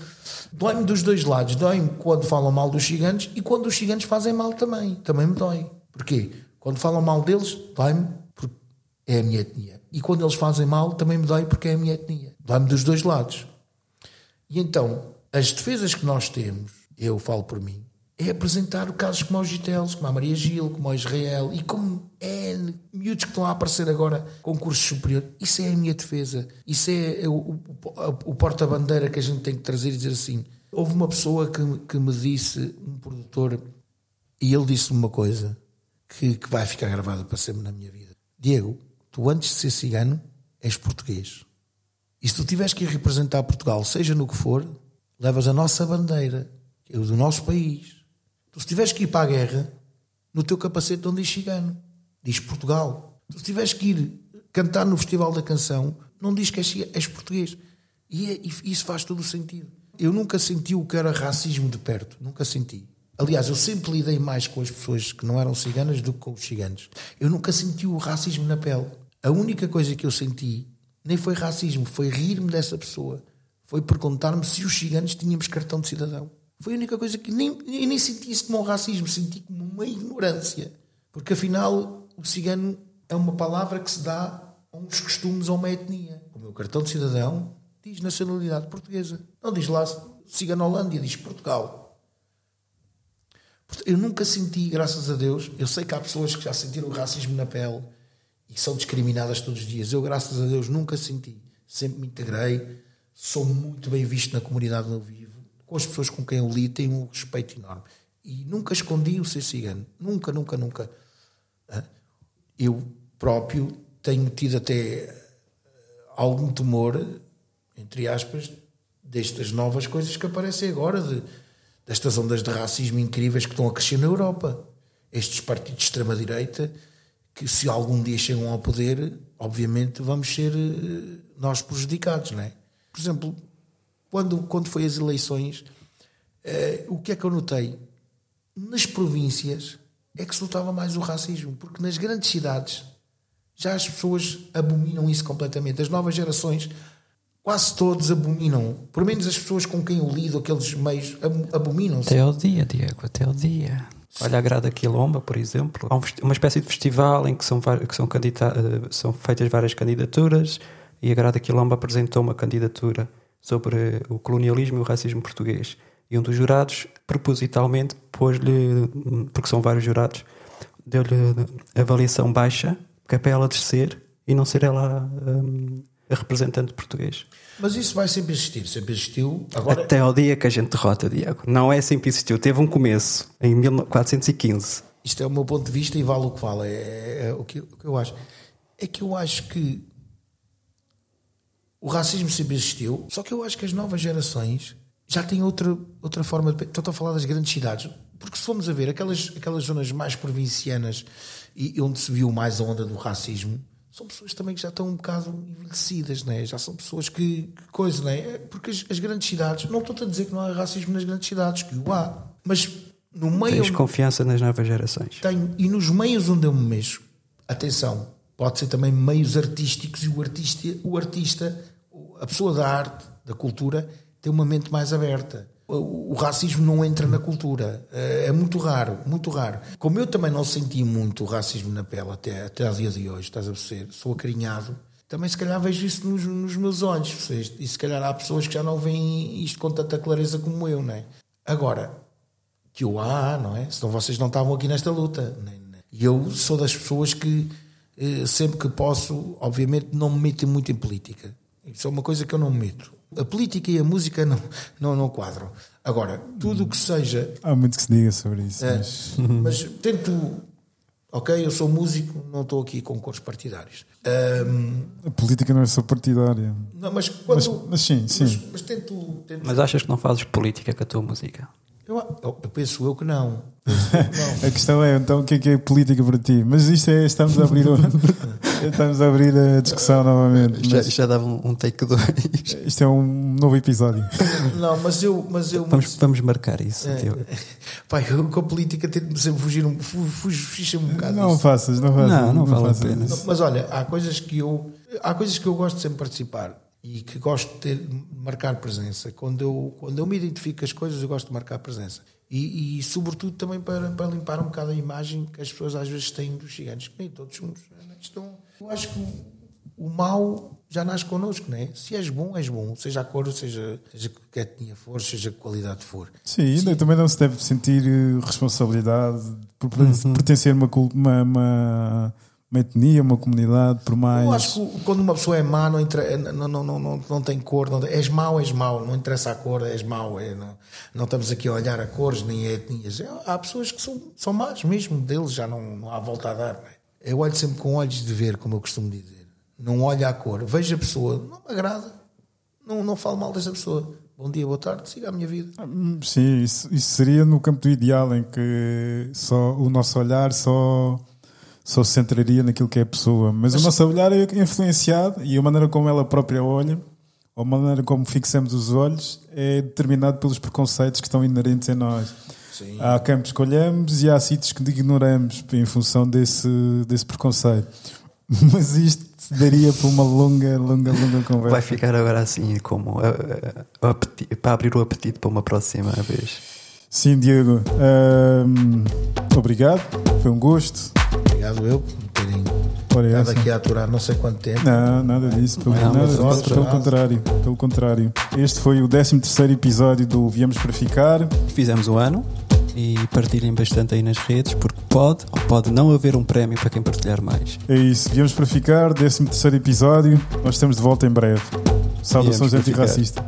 Dói-me dos dois lados. Dói-me quando falam mal dos gigantes e quando os gigantes fazem mal também. Também me dói. Porquê? Quando falam mal deles, dói-me porque é a minha etnia. E quando eles fazem mal, também me dói porque é a minha etnia. Dói-me dos dois lados. E então, as defesas que nós temos, eu falo por mim, é apresentar casos como os Gitelos, como a Maria Gil, como o Israel e como é miúdos que estão a aparecer agora com curso superior. Isso é a minha defesa. Isso é o, o, o porta-bandeira que a gente tem que trazer e dizer assim. Houve uma pessoa que, que me disse, um produtor, e ele disse-me uma coisa que, que vai ficar gravada para sempre na minha vida. Diego, tu antes de ser cigano, és português. E se tu tiveres que ir representar Portugal, seja no que for, levas a nossa bandeira, o do nosso país Tu, se tiveres que ir para a guerra, no teu capacete não diz cigano, diz Portugal. Tu, se tiveres que ir cantar no Festival da Canção, não diz que és, és português. E, é, e, isso faz todo o sentido. Eu nunca senti o que era racismo de perto, nunca senti. Aliás, eu sempre lidei mais com as pessoas que não eram ciganas do que com os ciganos. Eu nunca senti o racismo na pele. A única coisa que eu senti nem foi racismo, foi rir-me dessa pessoa. Foi perguntar-me se os ciganos tínhamos cartão de cidadão. Foi a única coisa que nem, nem senti isso como um racismo, senti como uma ignorância. Porque afinal, o cigano é uma palavra que se dá a uns costumes ou uma etnia. O meu cartão de cidadão diz nacionalidade portuguesa. Não diz lá Ciganolândia, diz Portugal. Eu nunca senti, graças a Deus, eu sei que há pessoas que já sentiram racismo na pele e são discriminadas todos os dias. Eu, graças a Deus, nunca senti. Sempre me integrei, sou muito bem visto na comunidade onde eu vivo, com as pessoas com quem eu li, tenho um respeito enorme. E nunca escondi o ser cigano. Nunca, nunca, nunca. Eu próprio tenho tido até algum temor, entre aspas, destas novas coisas que aparecem agora, de, destas ondas de racismo incríveis que estão a crescer na Europa. Estes partidos de extrema-direita, que se algum dia chegam ao poder, obviamente vamos ser eh, nós prejudicados, não é? Por exemplo, quando, quando foi as eleições, eh, o que é que eu notei? Nas províncias é que se notava mais o racismo, porque nas grandes cidades já as pessoas abominam isso completamente. As novas gerações quase todos abominam. Por menos as pessoas com quem eu lido, aqueles meios, abominam-se. Até ao dia, Diego, até ao dia. Olha a Grada Quilomba, por exemplo. Há uma espécie de festival em que são, que são, eh, são feitas várias candidaturas e a Grada Quilomba apresentou uma candidatura sobre o colonialismo e o racismo português. E um dos jurados, propositalmente, pôs-lhe, porque são vários jurados, deu-lhe avaliação baixa, que é para ela descer e não ser ela um, a representante português. Mas isso vai sempre existir, sempre existiu. Agora... Até ao dia que a gente derrota, Diego. Não é sempre existiu, teve um começo, em 1415. Isto é o meu ponto de vista e vale o que fala. É, é, é o, que, o, que, eu acho. É que eu acho que o racismo sempre existiu, só que eu acho que as novas gerações já têm outra, outra forma de. Estou a falar das grandes cidades. Porque se formos a ver aquelas, aquelas zonas mais provincianas e onde se viu mais a onda do racismo, são pessoas também que já estão um bocado envelhecidas, né? já são pessoas que, que coisa, né? porque as, as, grandes cidades, não estou a dizer que não há racismo nas grandes cidades, que o há, mas no meio. Tens confiança nas novas gerações? Tenho, e nos meios onde eu me mexo, atenção, pode ser também meios artísticos e o artista, o artista, a pessoa da arte, da cultura, tem uma mente mais aberta o racismo não entra na cultura. É, é muito raro, muito raro. Como eu também não senti muito racismo na pele até, até ao dia de hoje, estás a perceber? Sou acarinhado. Também se calhar vejo isso nos, nos meus olhos. E se calhar há pessoas que já não veem isto com tanta clareza como eu, não é? Agora, que o há, não é? Senão vocês não estavam aqui nesta luta. E eu sou das pessoas que, sempre que posso, obviamente, não me meto muito em política. Isso é uma coisa que eu não me meto a política e a música não, não, não quadram. Agora, tudo o que seja. Há muito que se diga sobre isso. É, mas... <laughs> mas tento. Ok, eu sou músico, não estou aqui com cores partidários. Um... A política não é só partidária. Não, mas quando. Mas, mas sim, sim. Mas, mas tento, tento, Mas achas que não fazes política com a tua música? Eu, eu, penso eu que não. <laughs> a questão é, então, o que é que é política para ti? Mas isto é, estamos a abrir, <laughs> estamos a, abrir a discussão novamente. Já, já dava um, take 2. Isto é um novo episódio. <laughs> Não, mas eu. Mas eu vamos, vamos marcar isso. É, pai, eu com a política tento sempre fugir um, fujo, um bocado. Não disso. faças, não faças. Não, não, não vale a pena. Mas olha, há coisas que eu. Há coisas que eu gosto de sempre participar e que gosto de ter, marcar presença. Quando eu, quando eu me identifico com as coisas, eu gosto de marcar presença. E, e, sobretudo também para, para limpar um bocado a imagem que as pessoas às vezes têm dos gigantes, que nem todos somos. Estão, eu acho que o, o mal já nasce connosco, não é? Se és bom, és bom, seja a cor, seja, seja que etnia for, seja que qualidade for. Sim, Sim. também não se deve sentir eh, responsabilidade por uhum. pertencer a uma, uma, uma uma etnia, uma comunidade, por mais. Eu acho que quando uma pessoa é má, não, não, não, não, não, não tem cor, não, és mau, és mau, não interessa a cor, és mau. É, não, não estamos aqui a olhar a cores nem a etnias. É, há pessoas que são, são más mesmo, deles já não, não há volta a dar. É? Eu olho sempre com olhos de ver, como eu costumo dizer. Não olho a cor, vejo a pessoa, não me agrada, não, não falo mal dessa pessoa. Bom dia, boa tarde, siga a minha vida. Ah, sim, isso, isso seria no campo do ideal em que só o nosso olhar só só se centraria naquilo que é a pessoa. Mas, Mas o nosso olhar é influenciado e a maneira como ela própria olha, ou a maneira como fixamos os olhos, é determinado pelos preconceitos que estão inerentes em nós. Sim. Há campos que escolhemos e há sítios que ignoramos em função desse, desse preconceito. <laughs> Mas isto daria para uma longa, longa, longa conversa. Vai ficar agora assim, como uh, uh, apetite, para abrir o apetite para uma próxima vez. Sim, Diego. Ahm, obrigado, foi um gosto. Obrigado eu por me terem estado aqui a aturar não sei quanto tempo. Não, nada disso. Pelo, Não, nada nós, pelo contrário. Pelo contrário. Este foi o 13 episódio do Viemos para Ficar. Fizemos o ano e partilhem bastante aí nas redes, porque pode ou pode não haver um prémio para quem partilhar mais. É isso, Viemos para Ficar, 13 episódio. Nós estamos de volta em breve. Saudações antirracistas.